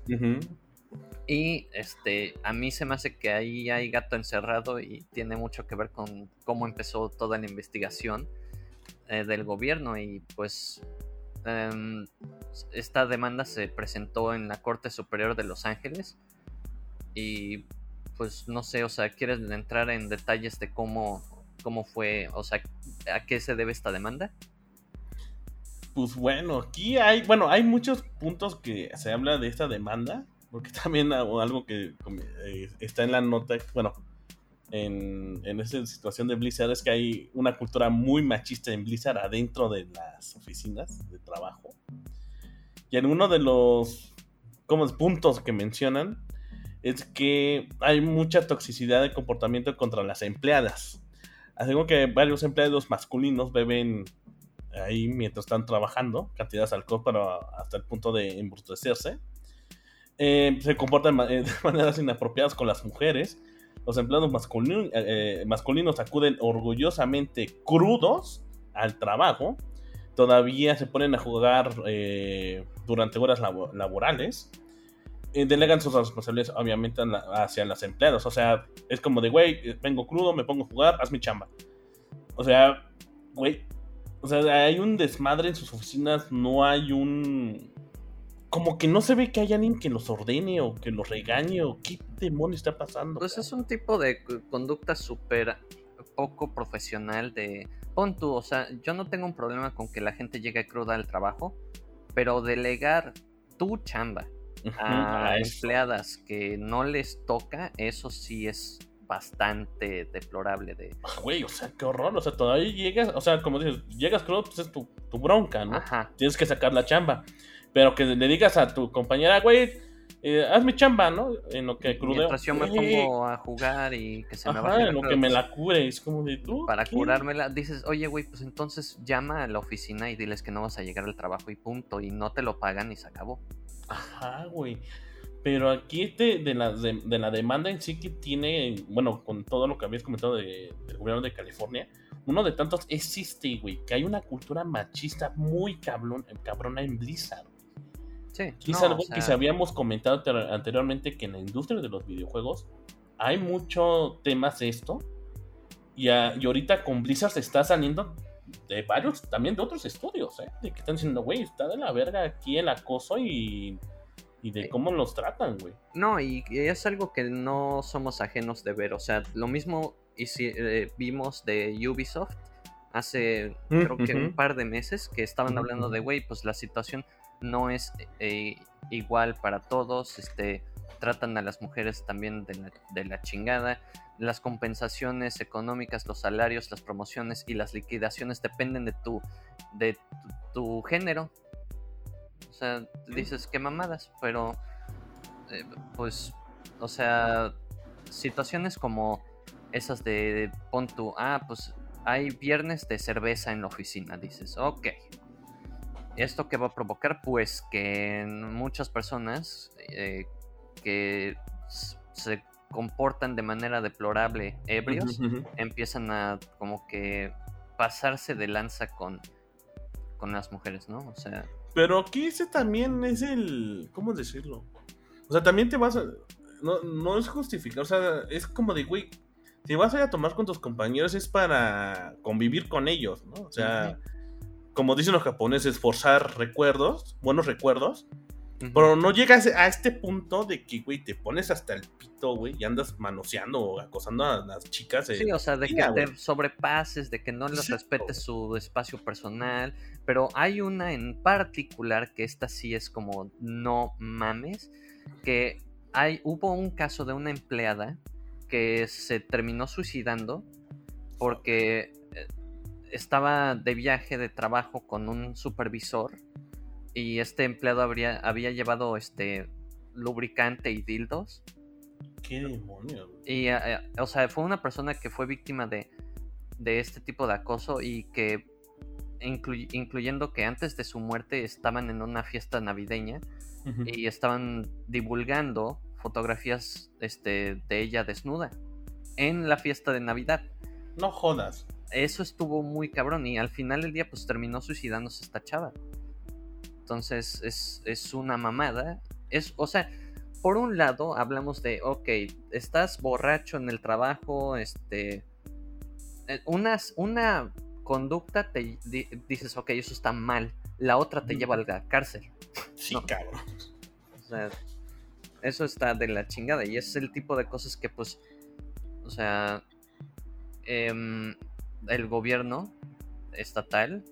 Y este, a mí se me hace que ahí hay gato encerrado y tiene mucho que ver con cómo empezó toda la investigación eh, del gobierno. Y pues em, esta demanda se presentó en la Corte Superior de Los Ángeles. y pues no sé, o sea, ¿quieres entrar en detalles de cómo, cómo fue, o sea, a qué se debe esta demanda? Pues bueno, aquí hay, bueno, hay muchos puntos que se habla de esta demanda, porque también algo que eh, está en la nota, bueno, en, en esta situación de Blizzard es que hay una cultura muy machista en Blizzard adentro de las oficinas de trabajo. Y en uno de los como puntos que mencionan es que hay mucha toxicidad de comportamiento contra las empleadas. Así que varios empleados masculinos beben ahí mientras están trabajando cantidades de alcohol para hasta el punto de embrutecerse. Eh, se comportan de maneras inapropiadas con las mujeres los empleados masculinos, eh, eh, masculinos acuden orgullosamente crudos al trabajo. Todavía se ponen a jugar eh, durante horas laborales. delegan sus responsabilidades, obviamente, hacia los empleados. O sea, es como de, güey, vengo crudo, me pongo a jugar, haz mi chamba. O sea, güey. O sea, hay un desmadre en sus oficinas, no hay un como que no se ve que hay alguien que los ordene o que los regañe o qué demonio está pasando. Pues es un tipo de conducta súper poco profesional de... Pon tú, o sea, yo no tengo un problema con que la gente llegue cruda al trabajo, pero delegar tu chamba a, empleadas que no les toca, eso sí es bastante deplorable de... Ah, güey, o sea, qué horror, o sea, todavía llegas, o sea, como dices, llegas crudo, pues es tu, tu bronca, ¿no? Ajá. Tienes que sacar la chamba. Pero que le digas a tu compañera, güey, eh, haz mi chamba, ¿no? En lo que crudeo. Mientras yo me pongo a jugar y que se me va a en lo que me la cure, es como de tú. Para curármela, dices, oye, güey, pues entonces llama a la oficina y diles que no vas a llegar al trabajo y punto. Y no te lo pagan y se acabó. Ajá, güey. Pero aquí este de la, de, la demanda en sí que tiene, bueno, con todo lo que habías comentado de, del gobierno de California, uno de tantos existe, güey, que hay una cultura machista muy cabrón, cabrona en Blizzard. Sí, es algo que se habíamos comentado anteriormente que en la industria de los videojuegos hay mucho temas de esto. Y, ahorita con Blizzard se está saliendo de varios, también de otros estudios, ¿eh? De que están diciendo, güey, está de la verga aquí el acoso y, y de cómo los tratan, güey. No, y es algo que no somos ajenos de ver. O sea, lo mismo eh, vimos de Ubisoft hace, mm, creo que un par de meses, que estaban hablando de, güey, pues la situación no es eh, igual para todos, este, tratan a las mujeres también de la, chingada, las compensaciones económicas, los salarios, las promociones y las liquidaciones dependen de tu, de tu, género. O sea, dices que mamadas, pero eh, pues, o sea, situaciones como esas de, pon tu, ah, pues hay viernes de cerveza en la oficina, dices, ok, ¿Esto qué va a provocar? Pues que muchas personas eh, que se comportan de manera deplorable ebrios empiezan a como que pasarse de lanza con, con las mujeres, ¿no? O sea... Pero aquí ese también es el... ¿Cómo decirlo? O sea, también te vas a... No, no es justificar, o sea, es como de, güey, si vas a ir a tomar con tus compañeros es para convivir con ellos, ¿no? O sea, como dicen los japoneses, forzar recuerdos, buenos recuerdos. Pero no llegas a este punto de que, güey, te pones hasta el pito, güey, y andas manoseando o acosando a las chicas. Sí, o sea, de que te sobrepases, de que no les respetes su espacio personal. Pero hay una en particular que esta sí es como no mames, que hay, hubo un caso de una empleada que se terminó suicidando porque estaba de viaje de trabajo con un supervisor y este empleado habría, había llevado este lubricante y dildos. ¿Qué demonios? Y, eh, eh, o sea, fue una persona que fue víctima de, de este tipo de acoso y que, incluyendo que antes de su muerte estaban en una fiesta navideña y estaban divulgando fotografías este, de ella desnuda en la fiesta de Navidad. No jodas eso estuvo muy cabrón y al final del día pues terminó suicidándose esta chava. Entonces es, una mamada. Es, o sea, por un lado hablamos de, ok, estás borracho en el trabajo, este... Eh, una, una conducta te dices, ok, eso está mal. La otra te lleva a la cárcel. Sí, cabrón. O sea, Eso está de la chingada y es el tipo de cosas que pues, o sea, em, el gobierno estatal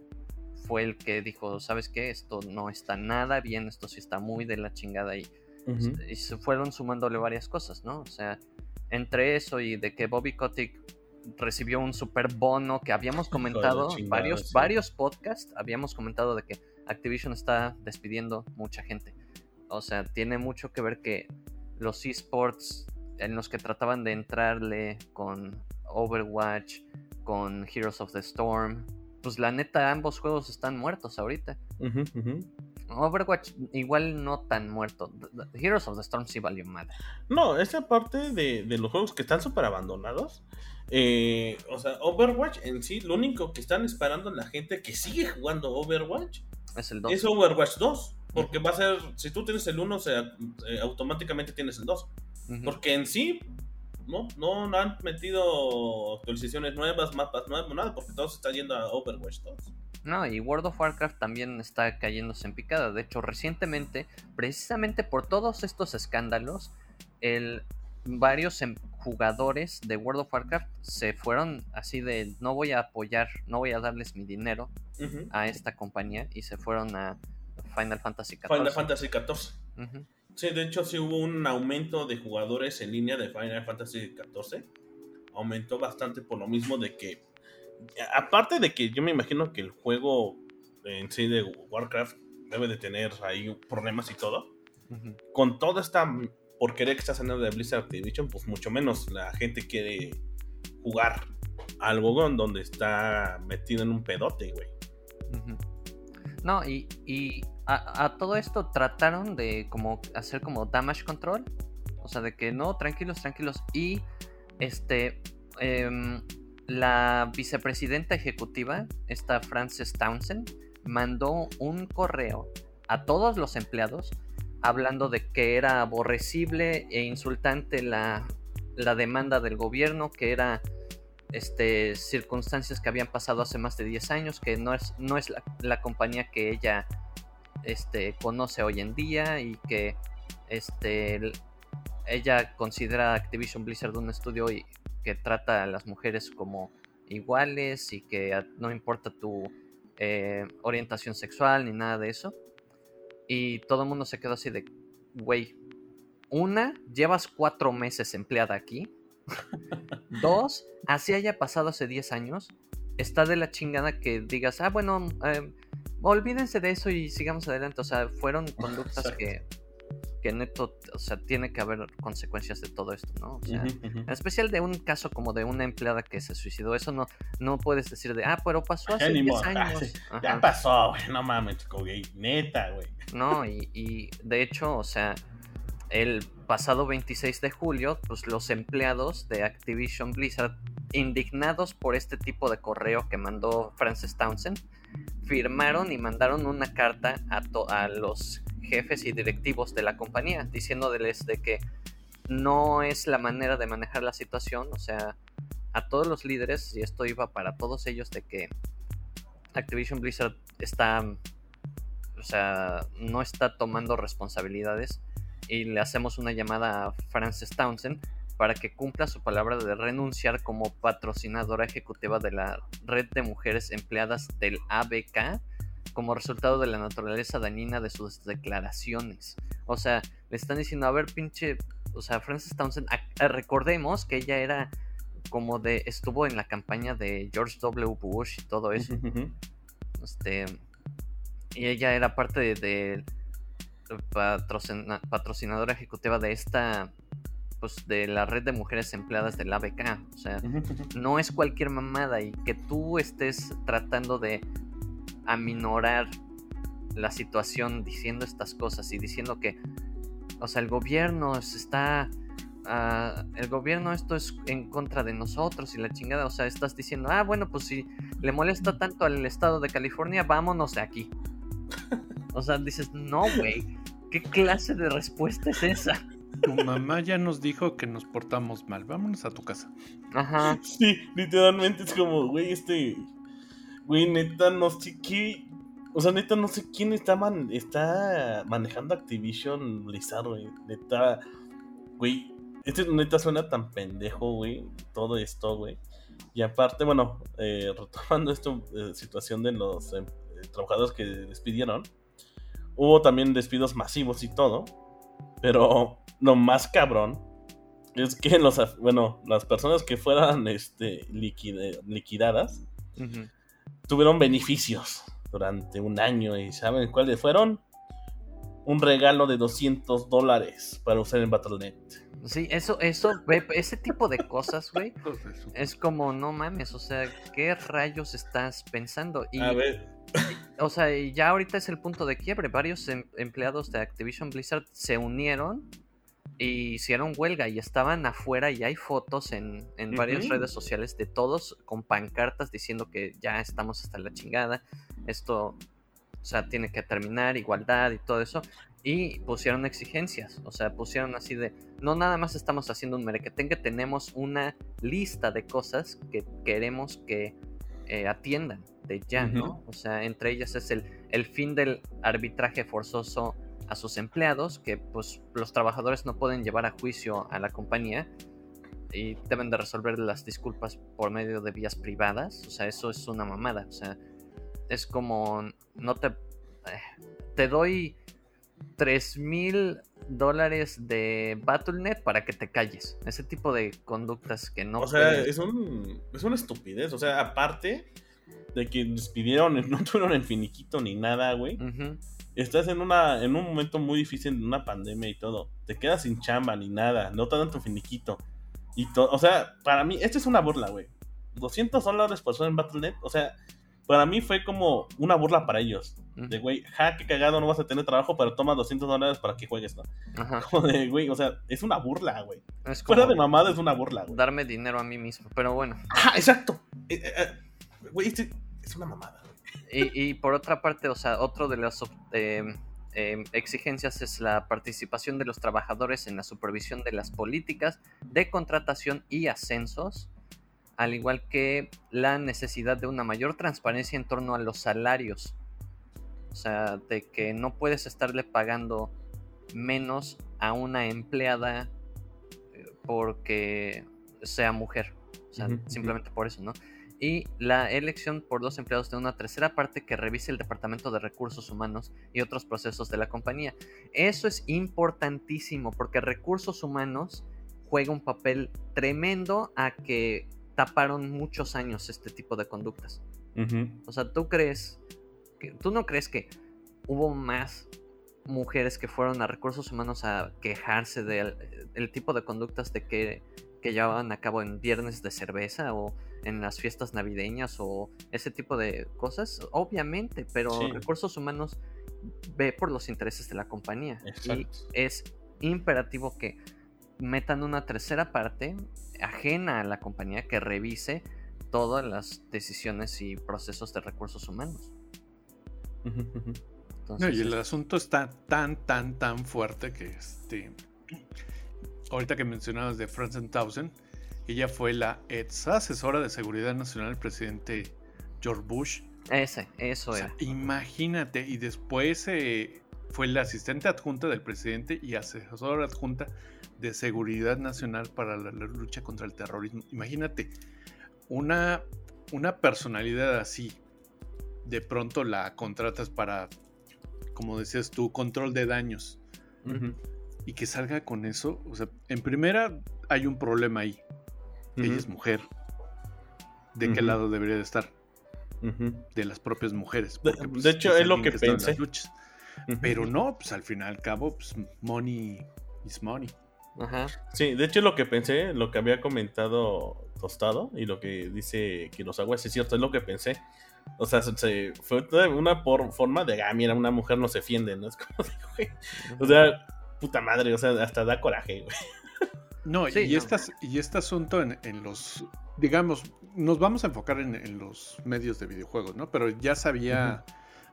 fue el que dijo, ¿sabes qué? Esto no está nada bien, esto sí está muy de la chingada y, y se fueron sumándole varias cosas, ¿no? O sea, entre eso y de que Bobby Kotick recibió un super bono que habíamos comentado, varios, varios podcasts, habíamos comentado de que Activision está despidiendo mucha gente. O sea, tiene mucho que ver que los esports en los que trataban de entrarle con Overwatch, con Heroes of the Storm, pues la neta ambos juegos están muertos ahorita. Overwatch igual no tan muerto. Heroes of the Storm sí valió mal. No, esa parte de, los juegos que están súper abandonados. Eh, o sea, Overwatch en sí, lo único que están esperando la gente que sigue jugando Overwatch es el 2. Es Overwatch 2. Porque va a ser, si tú tienes el 1, o sea, eh, automáticamente tienes el 2. Porque en sí, no, no, no han metido actualizaciones nuevas, mapas nuevos, nada, porque todo se está yendo a Overwatch 2. No, y World of Warcraft también está cayéndose en picada. De hecho, recientemente, precisamente por todos estos escándalos, el, varios em, jugadores de World of Warcraft se fueron así de no voy a apoyar, no voy a darles mi dinero a esta compañía y se fueron a Final Fantasy XIV. Final Fantasy XIV. Sí, de hecho sí hubo un aumento de jugadores en línea de Final Fantasy XIV. Aumentó bastante por lo mismo de que aparte de que yo me imagino que el juego en sí de Warcraft debe de tener ahí problemas y todo. Con toda esta porquería que está saliendo de Blizzard Activision, pues mucho menos la gente quiere jugar algo donde está metido en un pedote, güey. No, y, a, todo esto trataron de como hacer como damage control. O sea, de que no, tranquilos, tranquilos. Y este em, la vicepresidenta ejecutiva, esta Frances Townsend, mandó un correo a todos los empleados hablando de que era aborrecible e insultante la, demanda del gobierno, que era este, circunstancias que habían pasado hace más de 10 años, que no es, no es la, compañía que ella este, conoce hoy en día y que este, ella considera Activision Blizzard un estudio que trata a las mujeres como iguales y que no importa tu eh, orientación sexual ni nada de eso. Y todo el mundo se quedó así de, güey, una, llevas cuatro meses empleada aquí. Dos, así haya pasado hace 10 años. Está de la chingada que digas, ah, bueno, eh, olvídense de eso y sigamos adelante. O sea, fueron conductas que que neto, o sea, tiene que haber consecuencias de todo esto, ¿no? O sea, en especial de un caso como de una empleada que se suicidó, eso no, no puedes decir de, ah, pero pasó hace 10 ah, años. ya pasó, güey, no mames, güey, neta, güey. No, y, y de hecho, o sea, el pasado 26 de julio, pues los empleados de Activision Blizzard, indignados por este tipo de correo que mandó Frances Townsend, firmaron y mandaron una carta a, los jefes y directivos de la compañía, diciéndoles de que no es la manera de manejar la situación, o sea, a todos los líderes, y esto iba para todos ellos, de que Activision Blizzard está, o sea, no está tomando responsabilidades y le hacemos una llamada a Frances Townsend para que cumpla su palabra de renunciar como patrocinadora ejecutiva de la red de mujeres empleadas del ABK como resultado de la naturaleza dañina de sus declaraciones. O sea, le están diciendo, a ver, pinche, o sea, Frances Townsend, recordemos que ella era como de, estuvo en la campaña de George W. Bush y todo eso. este, y ella era parte de, patrocinadora ejecutiva de esta pues de la red de mujeres empleadas del ABK. O sea, no es cualquier mamada y que tú estés tratando de aminorar la situación diciendo estas cosas y diciendo que, o sea, el gobierno se está... Ah, el gobierno esto es en contra de nosotros y la chingada, o sea, estás diciendo, ah, bueno, pues si le molesta tanto al estado de California, vámonos de aquí. o sea, dices, no, güey, ¿qué clase de respuesta es esa? Tu mamá ya nos dijo que nos portamos mal, vámonos a tu casa. Ajá. Sí, literalmente es como, güey, este Güey, neta, no sé qué. O sea, neta, no sé quién está, está manejando Activision Blizzard, güey. Neta, güey. Este neta suena tan pendejo, güey. Todo esto, güey. Y aparte, bueno, eh, retomando esta eh, situación de los eh, trabajadores que despidieron, hubo también despidos masivos y todo. Pero lo más cabrón es que los, bueno, las personas que fueran este, liquidadas tuvieron beneficios durante un año. ¿Y saben cuáles fueron? Un regalo de 200 dólares para usar en Battle.net. Sí, eso, eso, ese tipo de cosas, güey, es como, no mames, o sea, ¿qué rayos estás pensando? Y, A ver. O sea, ya ahorita es el punto de quiebre. Varios em, empleados de Activision Blizzard se unieron y hicieron huelga y estaban afuera y hay fotos en, varias redes sociales de todos con pancartas diciendo que ya estamos hasta la chingada, esto, o sea, tiene que terminar, igualdad y todo eso. Y pusieron exigencias, o sea, pusieron así de, no nada más estamos haciendo un merequetengue, tenemos una lista de cosas que queremos que eh, atiendan de ya, ¿no? O sea, entre ellas es el, el fin del arbitraje forzoso a sus empleados, que pues los trabajadores no pueden llevar a juicio a la compañía y deben de resolver las disculpas por medio de vías privadas. O sea, eso es una mamada. O sea, es como, no te... Eh, te doy 3 mil dólares de Battle.net para que te calles. Ese tipo de conductas que no... O sea, es, un, es una estupidez. O sea, aparte de que despidieron, no tuvieron el finiquito ni nada, güey estás en una en un momento muy difícil en una pandemia y todo. Te quedas sin chamba ni nada, no te dan tu finiquito. Y o sea, para mí, esto es una burla, güey. 200 dólares por en Battle.net, o sea, para mí fue como una burla para ellos. De, güey, ja, qué cagado, no vas a tener trabajo, pero toma 200 dólares para que juegues, ¿no? Como de, güey, o sea, es una burla, güey. Fuera de mamada es una burla, güey. Darme dinero a mí mismo, pero bueno. Ah, exacto. Eh, eh, eh, güey, es una mamada. Y, por otra parte, o sea, otro de las em, em, exigencias es la participación de los trabajadores en la supervisión de las políticas de contratación y ascensos, al igual que la necesidad de una mayor transparencia en torno a los salarios. O sea, de que no puedes estarle pagando menos a una empleada eh, porque sea mujer. O sea, simplemente por eso, ¿no? Y la elección por dos empleados de una tercera parte que revise el Departamento de Recursos Humanos y otros procesos de la compañía. Eso es importantísimo porque recursos humanos juega un papel tremendo a que taparon muchos años este tipo de conductas. O sea, ¿tú crees, que, tú no crees que hubo más mujeres que fueron a recursos humanos a quejarse del tipo de conductas de que, que llevaban a cabo en viernes de cerveza o en las fiestas navideñas o ese tipo de cosas, obviamente, pero recursos humanos ve por los intereses de la compañía y es imperativo que metan una tercera parte ajena a la compañía que revise todas las decisiones y procesos de recursos humanos. y el asunto está tan, tan, tan fuerte que este. Ahorita que mencionabas de Franzen Thousand, ella fue la ex asesora de seguridad nacional del presidente George Bush. Ese, eso era. Imagínate, y después eh, fue la asistente adjunta del presidente y asesora adjunta de seguridad nacional para la, lucha contra el terrorismo. Imagínate, una, una personalidad así, de pronto la contratas para, como decías tú, control de daños. Y que salga con eso, o sea, en primera hay un problema ahí ella es mujer. ¿De qué lado debería de estar? De las propias mujeres. de, pues, hecho, es lo que, pensé. Pero no, pues al final y al cabo, pues money is money. Ajá. Sí, de hecho lo que pensé, lo que había comentado Tostado y lo que dice que los aguas es cierto, es lo que pensé. O sea, se, fue una por forma de, ah, mira, una mujer no se defiende, ¿no? Es como, güey. O sea, puta madre, o sea, hasta da coraje, güey. No, y, Estas, y este asunto en, los, digamos, nos vamos a enfocar en, los medios de videojuegos, ¿no? Pero ya se había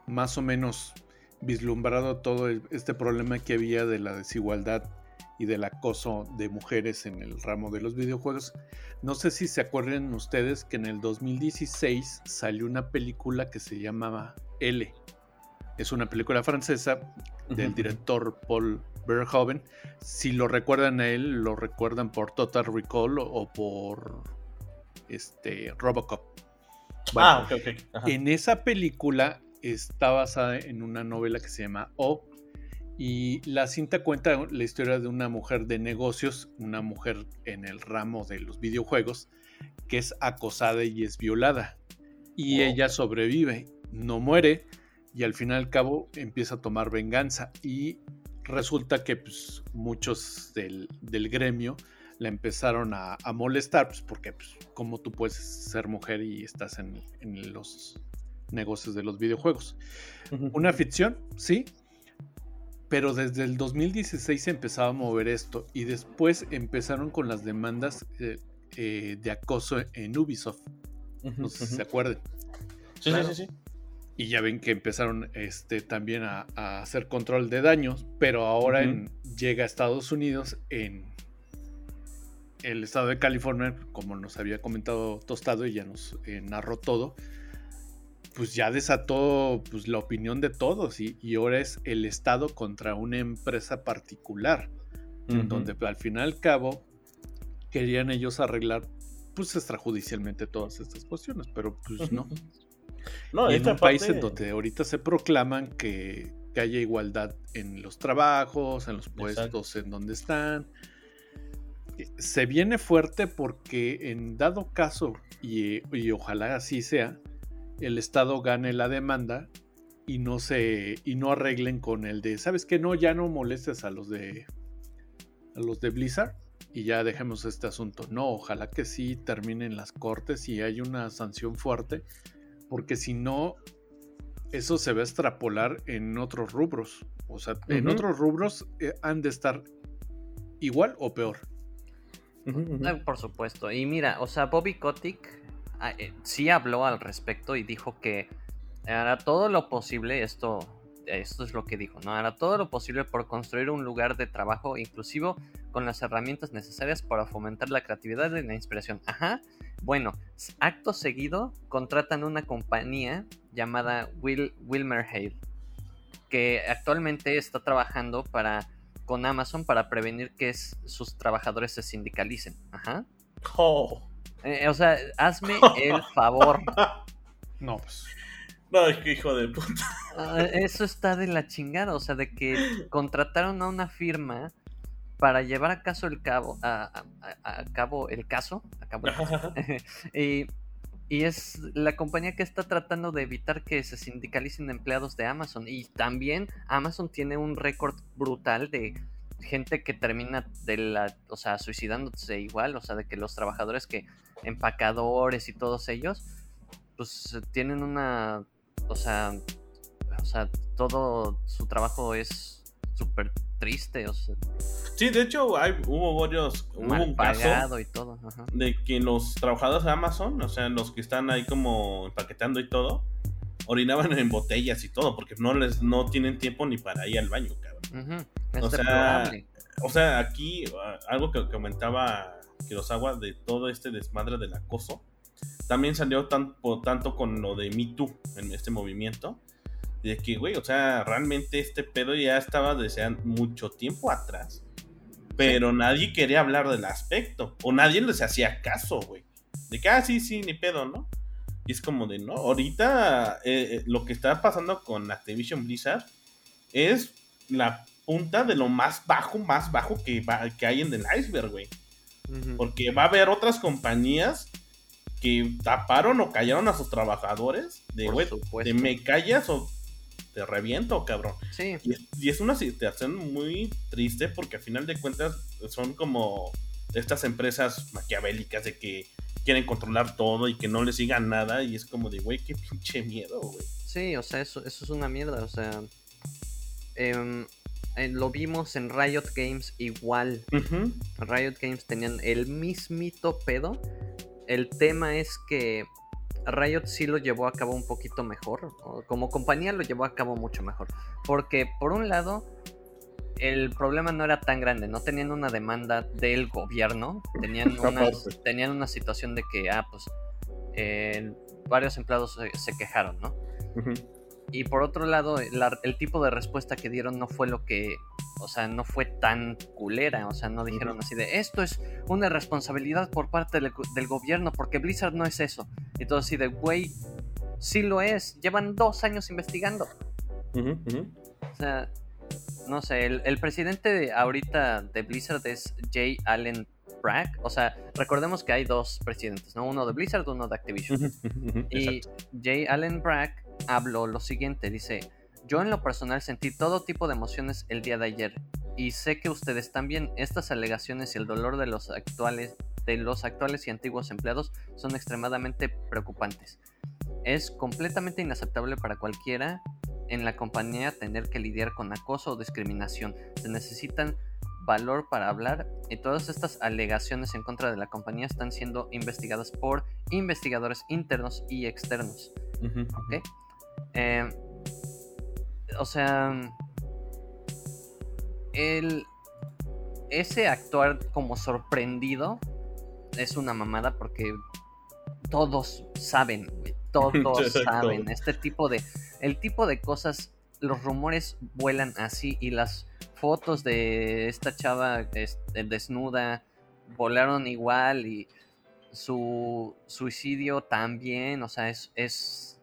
más o menos vislumbrado todo este problema que había de la desigualdad y del acoso de mujeres en el ramo de los videojuegos. No sé si se acuerdan ustedes que en el 2016 salió una película que se llamaba L. Es una película francesa del director Paul Verhoeven. Si lo recuerdan a él, lo recuerdan por Total Recall o por este Robocop. ah, ok, ok. En esa película está basada en una novela que se llama O. Y la cinta cuenta la historia de una mujer de negocios, una mujer en el ramo de los videojuegos, que es acosada y es violada. Y ella sobrevive, no muere, y al fin y al cabo empieza a tomar venganza. Y resulta que pues, muchos del, gremio la empezaron a, molestar, pues porque pues, como tú puedes ser mujer y estás en, en los negocios de los videojuegos. Una ficción, sí, pero desde el 2016 se empezaba a mover esto y después empezaron con las demandas eh, eh, de acoso en Ubisoft. no sé si se acuerdan. Sí, sí, sí, Y ya ven que empezaron este, también a, hacer control de daños, pero ahora llega a Estados Unidos en el estado de California, como nos había comentado Tostado y ya nos eh, narró todo pues ya desató pues, la opinión de todos y, ahora es el Estado contra una empresa particular, donde al fin y al cabo querían ellos arreglar pues extrajudicialmente todas estas cuestiones, pero pues no. No en un país en donde ahorita se proclaman que, haya igualdad en los trabajos, en los puestos en donde están. Se viene fuerte porque en dado caso, y, y ojalá así sea, el Estado gane la demanda y no se y no arreglen con el de, ¿sabes qué? No, ya no molestes a los de a los de Blizzard y ya dejemos este asunto. No, ojalá que sí terminen las cortes y hay una sanción fuerte, porque si no eso se va a extrapolar en otros rubros. O sea, en otros rubros eh, han de estar igual o peor. por supuesto. Y mira, o sea, Bobby Kotick Ah, eh, sí habló al respecto y dijo que hará todo lo posible, esto, esto es lo que dijo, ¿no? Hará todo lo posible por construir un lugar de trabajo inclusivo con las herramientas necesarias para fomentar la creatividad y la inspiración. Ajá. Bueno, acto seguido contratan una compañía llamada Will, Wilmer Hale, que actualmente está trabajando para, con Amazon para prevenir que sus trabajadores se sindicalicen. Ajá. Oh. Eh, o sea, hazme el favor. No, pues. No, es que hijo de puta. Ah, eso está de la chingada, o sea, de que contrataron a una firma para llevar a caso el cabo, a, cabo el caso, y, y, es la compañía que está tratando de evitar que se sindicalicen empleados de Amazon. Y también Amazon tiene un récord brutal de gente que termina de la, o sea, suicidándose igual, o sea, de que los trabajadores que empacadores y todos ellos, pues tienen una, o sea, o sea, todo su trabajo es súper triste, o sea. Sí, de hecho hay, hubo varios, hubo un pagado y todo, de que los trabajadores de Amazon, o sea, los que están ahí como empaquetando y todo, orinaban en botellas y todo, porque no les, no tienen tiempo ni para ir al baño, cabrón. o sea, o sea, aquí ah, algo que comentaba Kurosawa de todo este desmadre del acoso. También salió tan, tanto con lo de Me Too en este movimiento. De que, güey, o sea, realmente este pedo ya estaba deseando mucho tiempo atrás. Pero nadie quería hablar del aspecto. O nadie les hacía caso, güey. De que, ah, sí, sí, ni pedo, ¿no? Y es como de, no, ahorita eh, eh, lo que está pasando con Activision Blizzard es la punta de lo más bajo, más bajo que, que hay en el iceberg, güey. Porque va a haber otras compañías que taparon o callaron a sus trabajadores. De, güey, te me callas o te reviento, cabrón. Sí. Y, es una situación muy triste porque a final de cuentas son como estas empresas maquiavélicas de que quieren controlar todo y que no les sigan nada. Y es como de, güey, qué pinche miedo, güey. Sí, o sea, eso, eso es una mierda. O sea, eh, lo vimos en Riot Games igual. Riot Games tenían el mismito pedo. El tema es que Riot sí lo llevó a cabo un poquito mejor. Como compañía lo llevó a cabo mucho mejor. Porque por un lado, el problema no era tan grande. No tenían una demanda del gobierno. Tenían una, tenían una situación de que, ah, pues, eh, varios empleados se, quejaron, ¿no? Y por otro lado, el tipo de respuesta que dieron no fue lo que, o sea, no fue tan culera, o sea, no dijeron así de, esto es una responsabilidad por parte del, gobierno, porque Blizzard no es eso. Y todo así de, güey, sí lo es, llevan dos años investigando. O sea, no sé, el, presidente de ahorita de Blizzard es Jay Allen Bragg. O sea, recordemos que hay dos presidentes, ¿no? Uno de Blizzard, uno de Activision. y Jay Allen Bragg habló lo siguiente, dice, yo en lo personal sentí todo tipo de emociones el día de ayer y sé que ustedes también. Estas alegaciones y el dolor de los actuales de los actuales y antiguos empleados son extremadamente preocupantes. Es completamente inaceptable para cualquiera en la compañía tener que lidiar con acoso o discriminación. Se necesitan valor para hablar y todas estas alegaciones en contra de la compañía están siendo investigadas por investigadores internos y externos. Eh, o sea, el, ese actuar como sorprendido es una mamada porque todos saben, todos saben, este tipo de, el tipo de cosas, los rumores vuelan así y las fotos de esta chava este, desnuda volaron igual y su suicidio también, o sea, es, es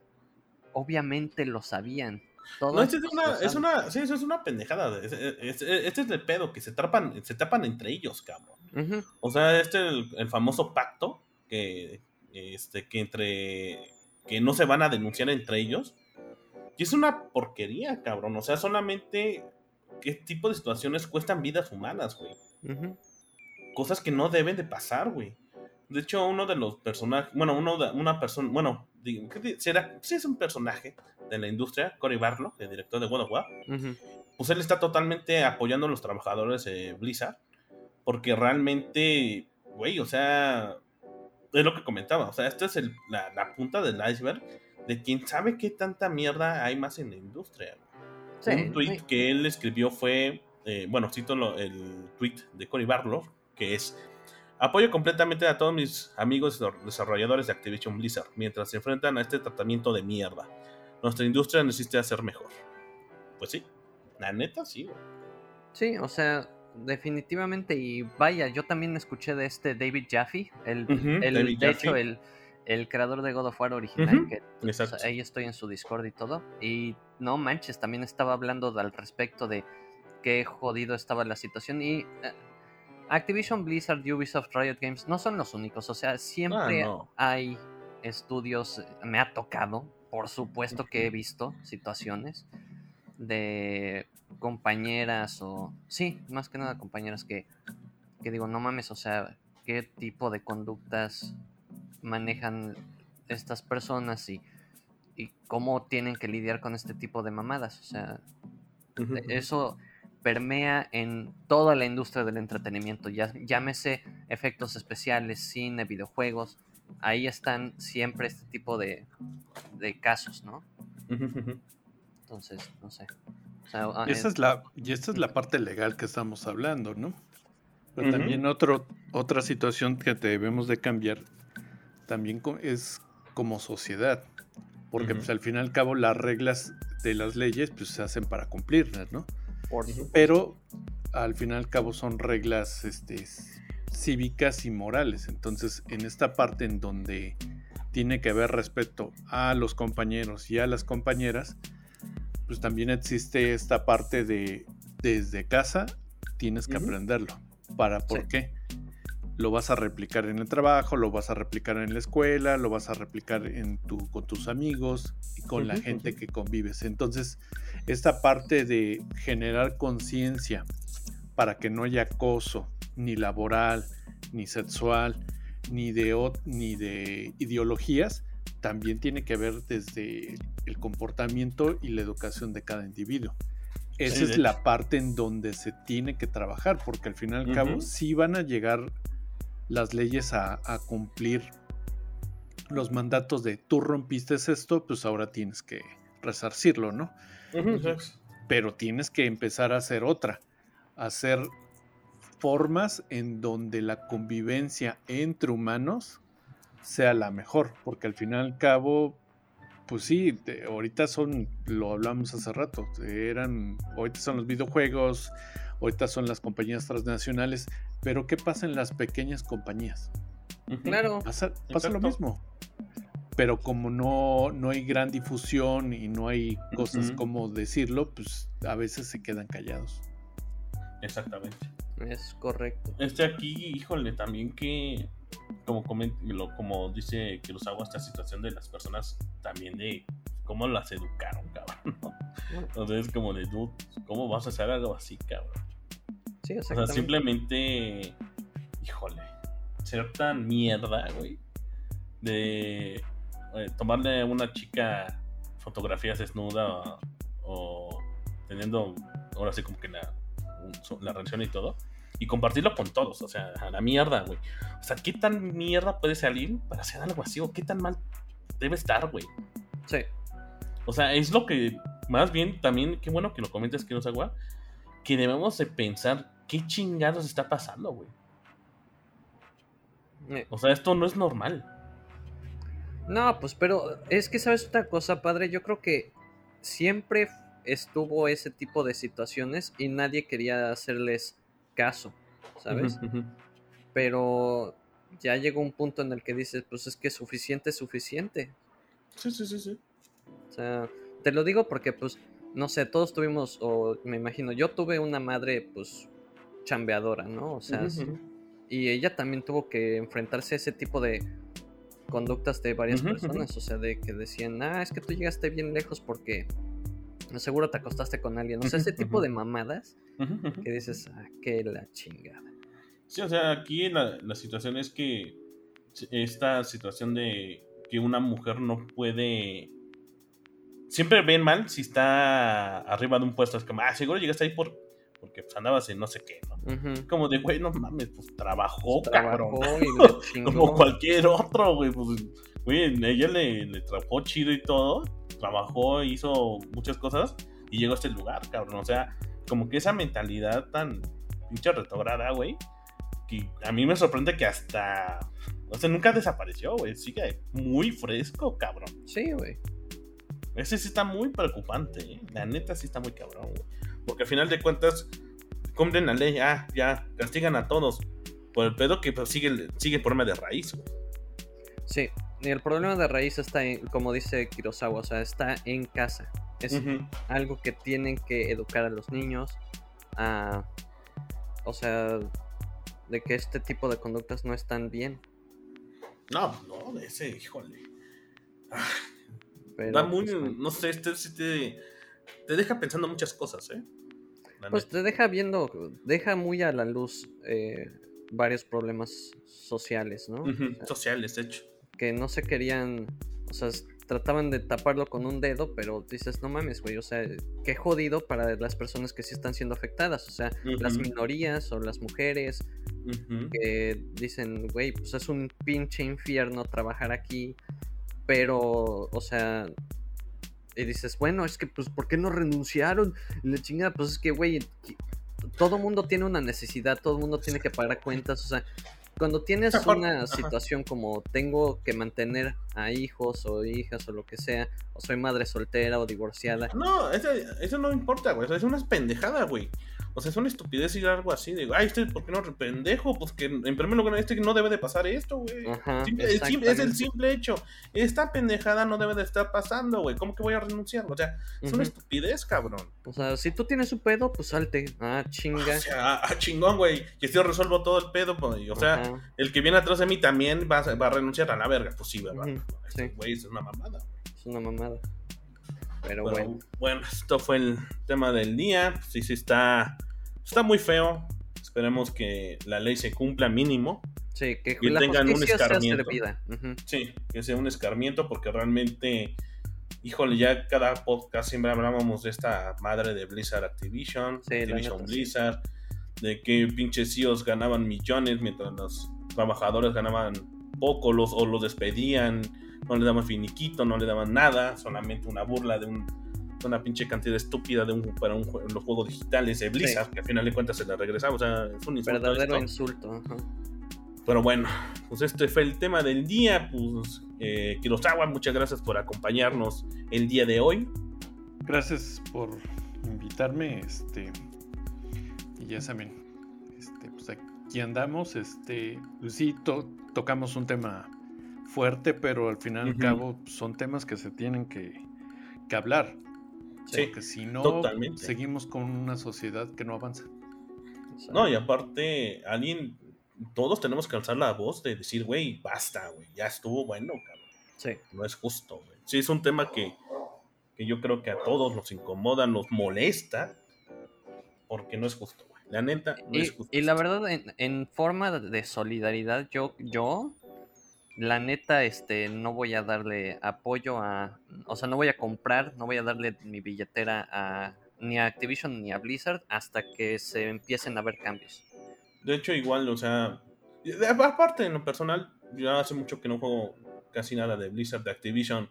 obviamente lo sabían. no, es una, es una, sí, eso es una pendejada. Este es, el pedo, que se tapan, se tapan entre ellos, cabrón. O sea, este el, el famoso pacto que, este, que entre, que no se van a denunciar entre ellos. Y es una porquería, cabrón. O sea, solamente qué tipo de situaciones cuestan vidas humanas, güey. Cosas que no deben de pasar, güey. De hecho, uno de los personajes, bueno, uno de, una persona, bueno, será, si es un personaje de la industria, Cory Barlow, el director de God of War, pues él está totalmente apoyando a los trabajadores de Blizzard, porque realmente, güey, o sea, es lo que comentaba, o sea, esta es la, punta del iceberg de quién sabe qué tanta mierda hay más en la industria. un tweet que él escribió fue, eh, bueno, cito el tweet de Cory Barlow, que es Apoyo completamente a todos mis amigos desarrolladores de Activision Blizzard mientras se enfrentan a este tratamiento de mierda. Nuestra industria necesita ser mejor. Pues sí, la neta sí. Sí, o sea, definitivamente y vaya, yo también escuché de este David Jaffe, el, de hecho el, creador de God of War original, que ahí estoy en su Discord y todo, y no manches, también estaba hablando al respecto de qué jodido estaba la situación y eh, Activision Blizzard, Ubisoft, Riot Games no son los únicos, o sea, siempre ah, hay estudios, me ha tocado, por supuesto que he visto situaciones de compañeras o sí, más que nada compañeras que, que digo, no mames, o sea, qué tipo de conductas manejan estas personas y, y cómo tienen que lidiar con este tipo de mamadas, o sea, eso permea en toda la industria del entretenimiento, ya, llámese efectos especiales, cine, videojuegos, ahí están siempre este tipo de, de casos, ¿no? Entonces, no sé. y, esa es la, y esta es la parte legal que estamos hablando, ¿no? Pero también otro, otra situación que debemos de cambiar también es como sociedad, porque pues, al fin y al cabo las reglas de las leyes pues se hacen para cumplirlas, ¿no? Pero al fin y al cabo son reglas este, cívicas y morales. Entonces, en esta parte en donde tiene que haber respeto a los compañeros y a las compañeras, pues también existe esta parte de desde casa tienes que aprenderlo. ¿Para por qué? Lo vas a replicar en el trabajo, lo vas a replicar en la escuela, lo vas a replicar en tu, con tus amigos y con la gente que convives. Entonces, esta parte de generar conciencia para que no haya acoso, ni laboral, ni sexual, ni de, ni de ideologías, también tiene que ver desde el comportamiento y la educación de cada individuo. Esa es la parte en donde se tiene que trabajar, porque al fin y al cabo sí van a llegar las leyes a, a, cumplir los mandatos de tú rompiste esto, pues ahora tienes que resarcirlo, ¿no? Pero tienes que empezar a hacer otra, hacer formas en donde la convivencia entre humanos sea la mejor, porque al fin y al cabo Pues sí, ahorita son, lo hablamos hace rato, eran, ahorita son los videojuegos, ahorita son las compañías transnacionales, pero ¿qué pasa en las pequeñas compañías? Claro. Pasa, pasa lo mismo. Pero como no, no hay gran difusión y no hay cosas como decirlo, pues a veces se quedan callados. Exactamente. Es correcto. Este aquí, híjole, también que como, como dice Kurosawa, esta situación de las personas también de cómo las educaron, cabrón. Entonces, como de, ¿cómo vas a hacer algo así, cabrón? Sí, o sea, simplemente, híjole, ser tan mierda, güey, de eh, tomarle a una chica fotografías desnuda o, teniendo, ahora sí, como que la, la relación y todo y compartirlo con todos. O sea, a la mierda, güey. O sea, ¿qué tan mierda puede salir para hacer algo así? ¿O qué tan mal debe estar, güey? Sí. O sea, es lo que, más bien, también, qué bueno que lo comentes, que nos agua, que debemos de pensar qué chingados está pasando, güey. O sea, esto no es normal. No, pues, pero es que, ¿sabes otra cosa, padre? Yo creo que siempre estuvo ese tipo de situaciones y nadie quería hacerles caso, ¿sabes? Pero ya llegó un punto en el que dices, pues es que suficiente es suficiente. Sí, sí, sí, sí. O sea, te lo digo porque, pues, no sé, todos tuvimos, o me imagino, yo tuve una madre, pues, chambeadora, ¿no? O sea, y ella también tuvo que enfrentarse a ese tipo de conductas de varias personas, o sea, de que decían, ah, es que tú llegaste bien lejos porque seguro te acostaste con alguien, o sea, ese tipo de mamadas que dices, ah, qué la chingada. Sí, o sea, aquí la, la situación es que esta situación de que una mujer no puede siempre ven mal si está arriba de un puesto. Es como, ah, seguro llegaste ahí por porque pues, andabas en no sé qué, ¿no? Como de, güey, no mames, pues trabajó, cabrón. como cualquier otro, güey. Pues, güey, ella le, le trabajó chido y todo. Trabajó, hizo muchas cosas y llegó a este lugar, cabrón. O sea, como que esa mentalidad tan pinche retrograda, güey, que a mí me sorprende que hasta, o sea, nunca desapareció, güey, sigue muy fresco, cabrón. Sí, güey. Ese sí está muy preocupante, ¿eh? la neta sí está muy cabrón, güey. Porque al final de cuentas, cumplen la ley, ah, ya, castigan a todos. Por el pedo que pues, sigue, sigue el problema de raíz. Sí, y el problema de raíz está, como dice Kirosawa, o sea, está en casa. Es algo que tienen que educar a los niños. A, o sea, de que este tipo de conductas no están bien. No, no, de ese, híjole. da muy, pues, no sé, este, te, te, deja pensando muchas cosas, ¿eh? pues te deja viendo, deja muy a la luz eh, varios problemas sociales, ¿no? sociales, de hecho. Que no se querían, o sea, trataban de taparlo con un dedo, pero dices, no mames, güey, o sea, qué jodido para las personas que sí están siendo afectadas, o sea, las minorías o las mujeres que dicen, güey, pues es un pinche infierno trabajar aquí, pero, o sea, y dices, bueno, es que, pues, ¿por qué no renunciaron? Y la chingada, pues es que, güey, todo mundo tiene una necesidad, todo mundo tiene que pagar cuentas, o sea, cuando tienes una situación como tengo que mantener a hijos o hijas o lo que sea, o soy madre soltera o divorciada. No, eso, eso no importa, güey. es una pendejada, güey. O sea, es una estupidez ir algo así de, ay, este, ¿por qué no pendejo? Pues que en primer lugar, este no debe de pasar esto, güey. es el simple hecho. Esta pendejada no debe de estar pasando, güey. ¿Cómo que voy a renunciar? O sea, es una estupidez, cabrón. O sea, si tú tienes un pedo, pues salte. Ah, chinga. O sea, ah, chingón, güey. Que yo resuelvo todo el pedo, pues. O sea, el que viene atrás de mí también va, va, a renunciar a la verga. Pues sí, ¿verdad? Sí. Güey, es una mamada. Es una mamada. Pero bueno, bueno. esto fue el tema del día. Sí, sí, está, está muy feo. Esperemos que la ley se cumpla mínimo. Sí, que, la tengan un escarmiento. Sí, que sea un escarmiento porque realmente, híjole, ya cada podcast siempre hablábamos de esta madre de Blizzard Activision, Activision Blizzard, de que pinches CEOs ganaban millones mientras los trabajadores ganaban poco los, o los despedían no le daban finiquito, no le daban nada, solamente una burla de una pinche cantidad estúpida de un, para un, los juegos digitales de Blizzard, que al final de cuentas se le regresaba. O sea, es un insulto. Verdadero insulto. Pero bueno, pues este fue el tema del día. Pues eh, Kurosawa, muchas gracias por acompañarnos el día de hoy. Gracias por invitarme. Este, y ya saben, aquí andamos. Este, pues sí, tocamos un tema fuerte, pero al final y al cabo son temas que se tienen que, que hablar. Sí, porque si no, seguimos con una sociedad que no avanza. No, y aparte, alguien, todos tenemos que alzar la voz de decir, güey, basta, güey, ya estuvo bueno, cabrón. Sí. No es justo, güey. Sí, es un tema que, que yo creo que a todos nos incomoda, nos molesta, porque no es justo. La neta, no y, es justo. Y la verdad, en, en, forma de solidaridad, yo, yo, la neta, este, no voy a darle apoyo a, o sea, no voy a comprar, no voy a darle mi billetera a ni a Activision ni a Blizzard hasta que se empiecen a ver cambios. De hecho, igual, o sea, aparte en lo personal, yo hace mucho que no juego casi nada de Blizzard, de Activision.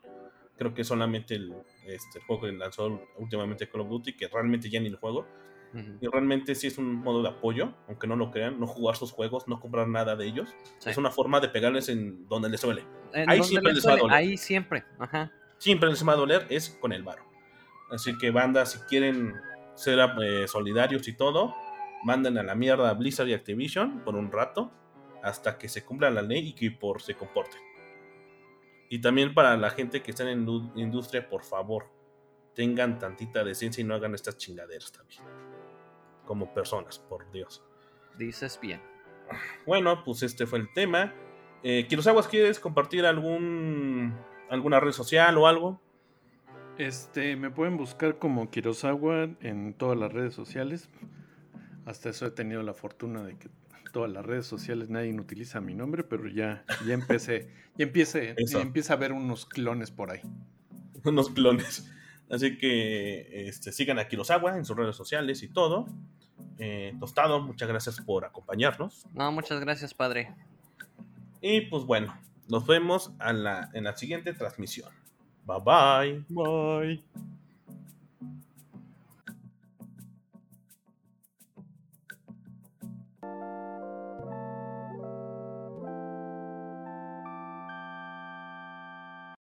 Creo que solamente el, este, juego que lanzó últimamente Call of Duty, que realmente ya ni lo juego. Y realmente sí es un modo de apoyo, aunque no lo crean, no jugar sus juegos, no comprar nada de ellos. Es una forma de pegarles en donde les suele. ahí siempre les, va a doler. Ahí siempre, ajá. Siempre les va a doler, es con el varo. Así que banda, si quieren ser eh, solidarios y todo, manden a la mierda a Blizzard y Activision por un rato hasta que se cumpla la ley y que por se comporten. Y también para la gente que está en industria, por favor, tengan tantita decencia y no hagan estas chingaderas también. Como personas, por Dios. Dices bien. Bueno, pues este fue el tema. Eh, Aguas, ¿quieres compartir algún alguna red social o algo? Este, me pueden buscar como Kirosawa en todas las redes sociales. Hasta eso he tenido la fortuna de que todas las redes sociales nadie utiliza mi nombre, pero ya, ya empecé, ya empiece, ya empieza a haber unos clones por ahí. Unos clones. Así que este, sigan a Kirosawa en sus redes sociales y todo. Eh, Tostado, muchas gracias por acompañarnos. No, muchas gracias, padre. Y pues bueno, nos vemos en la siguiente transmisión. Bye bye. Bye.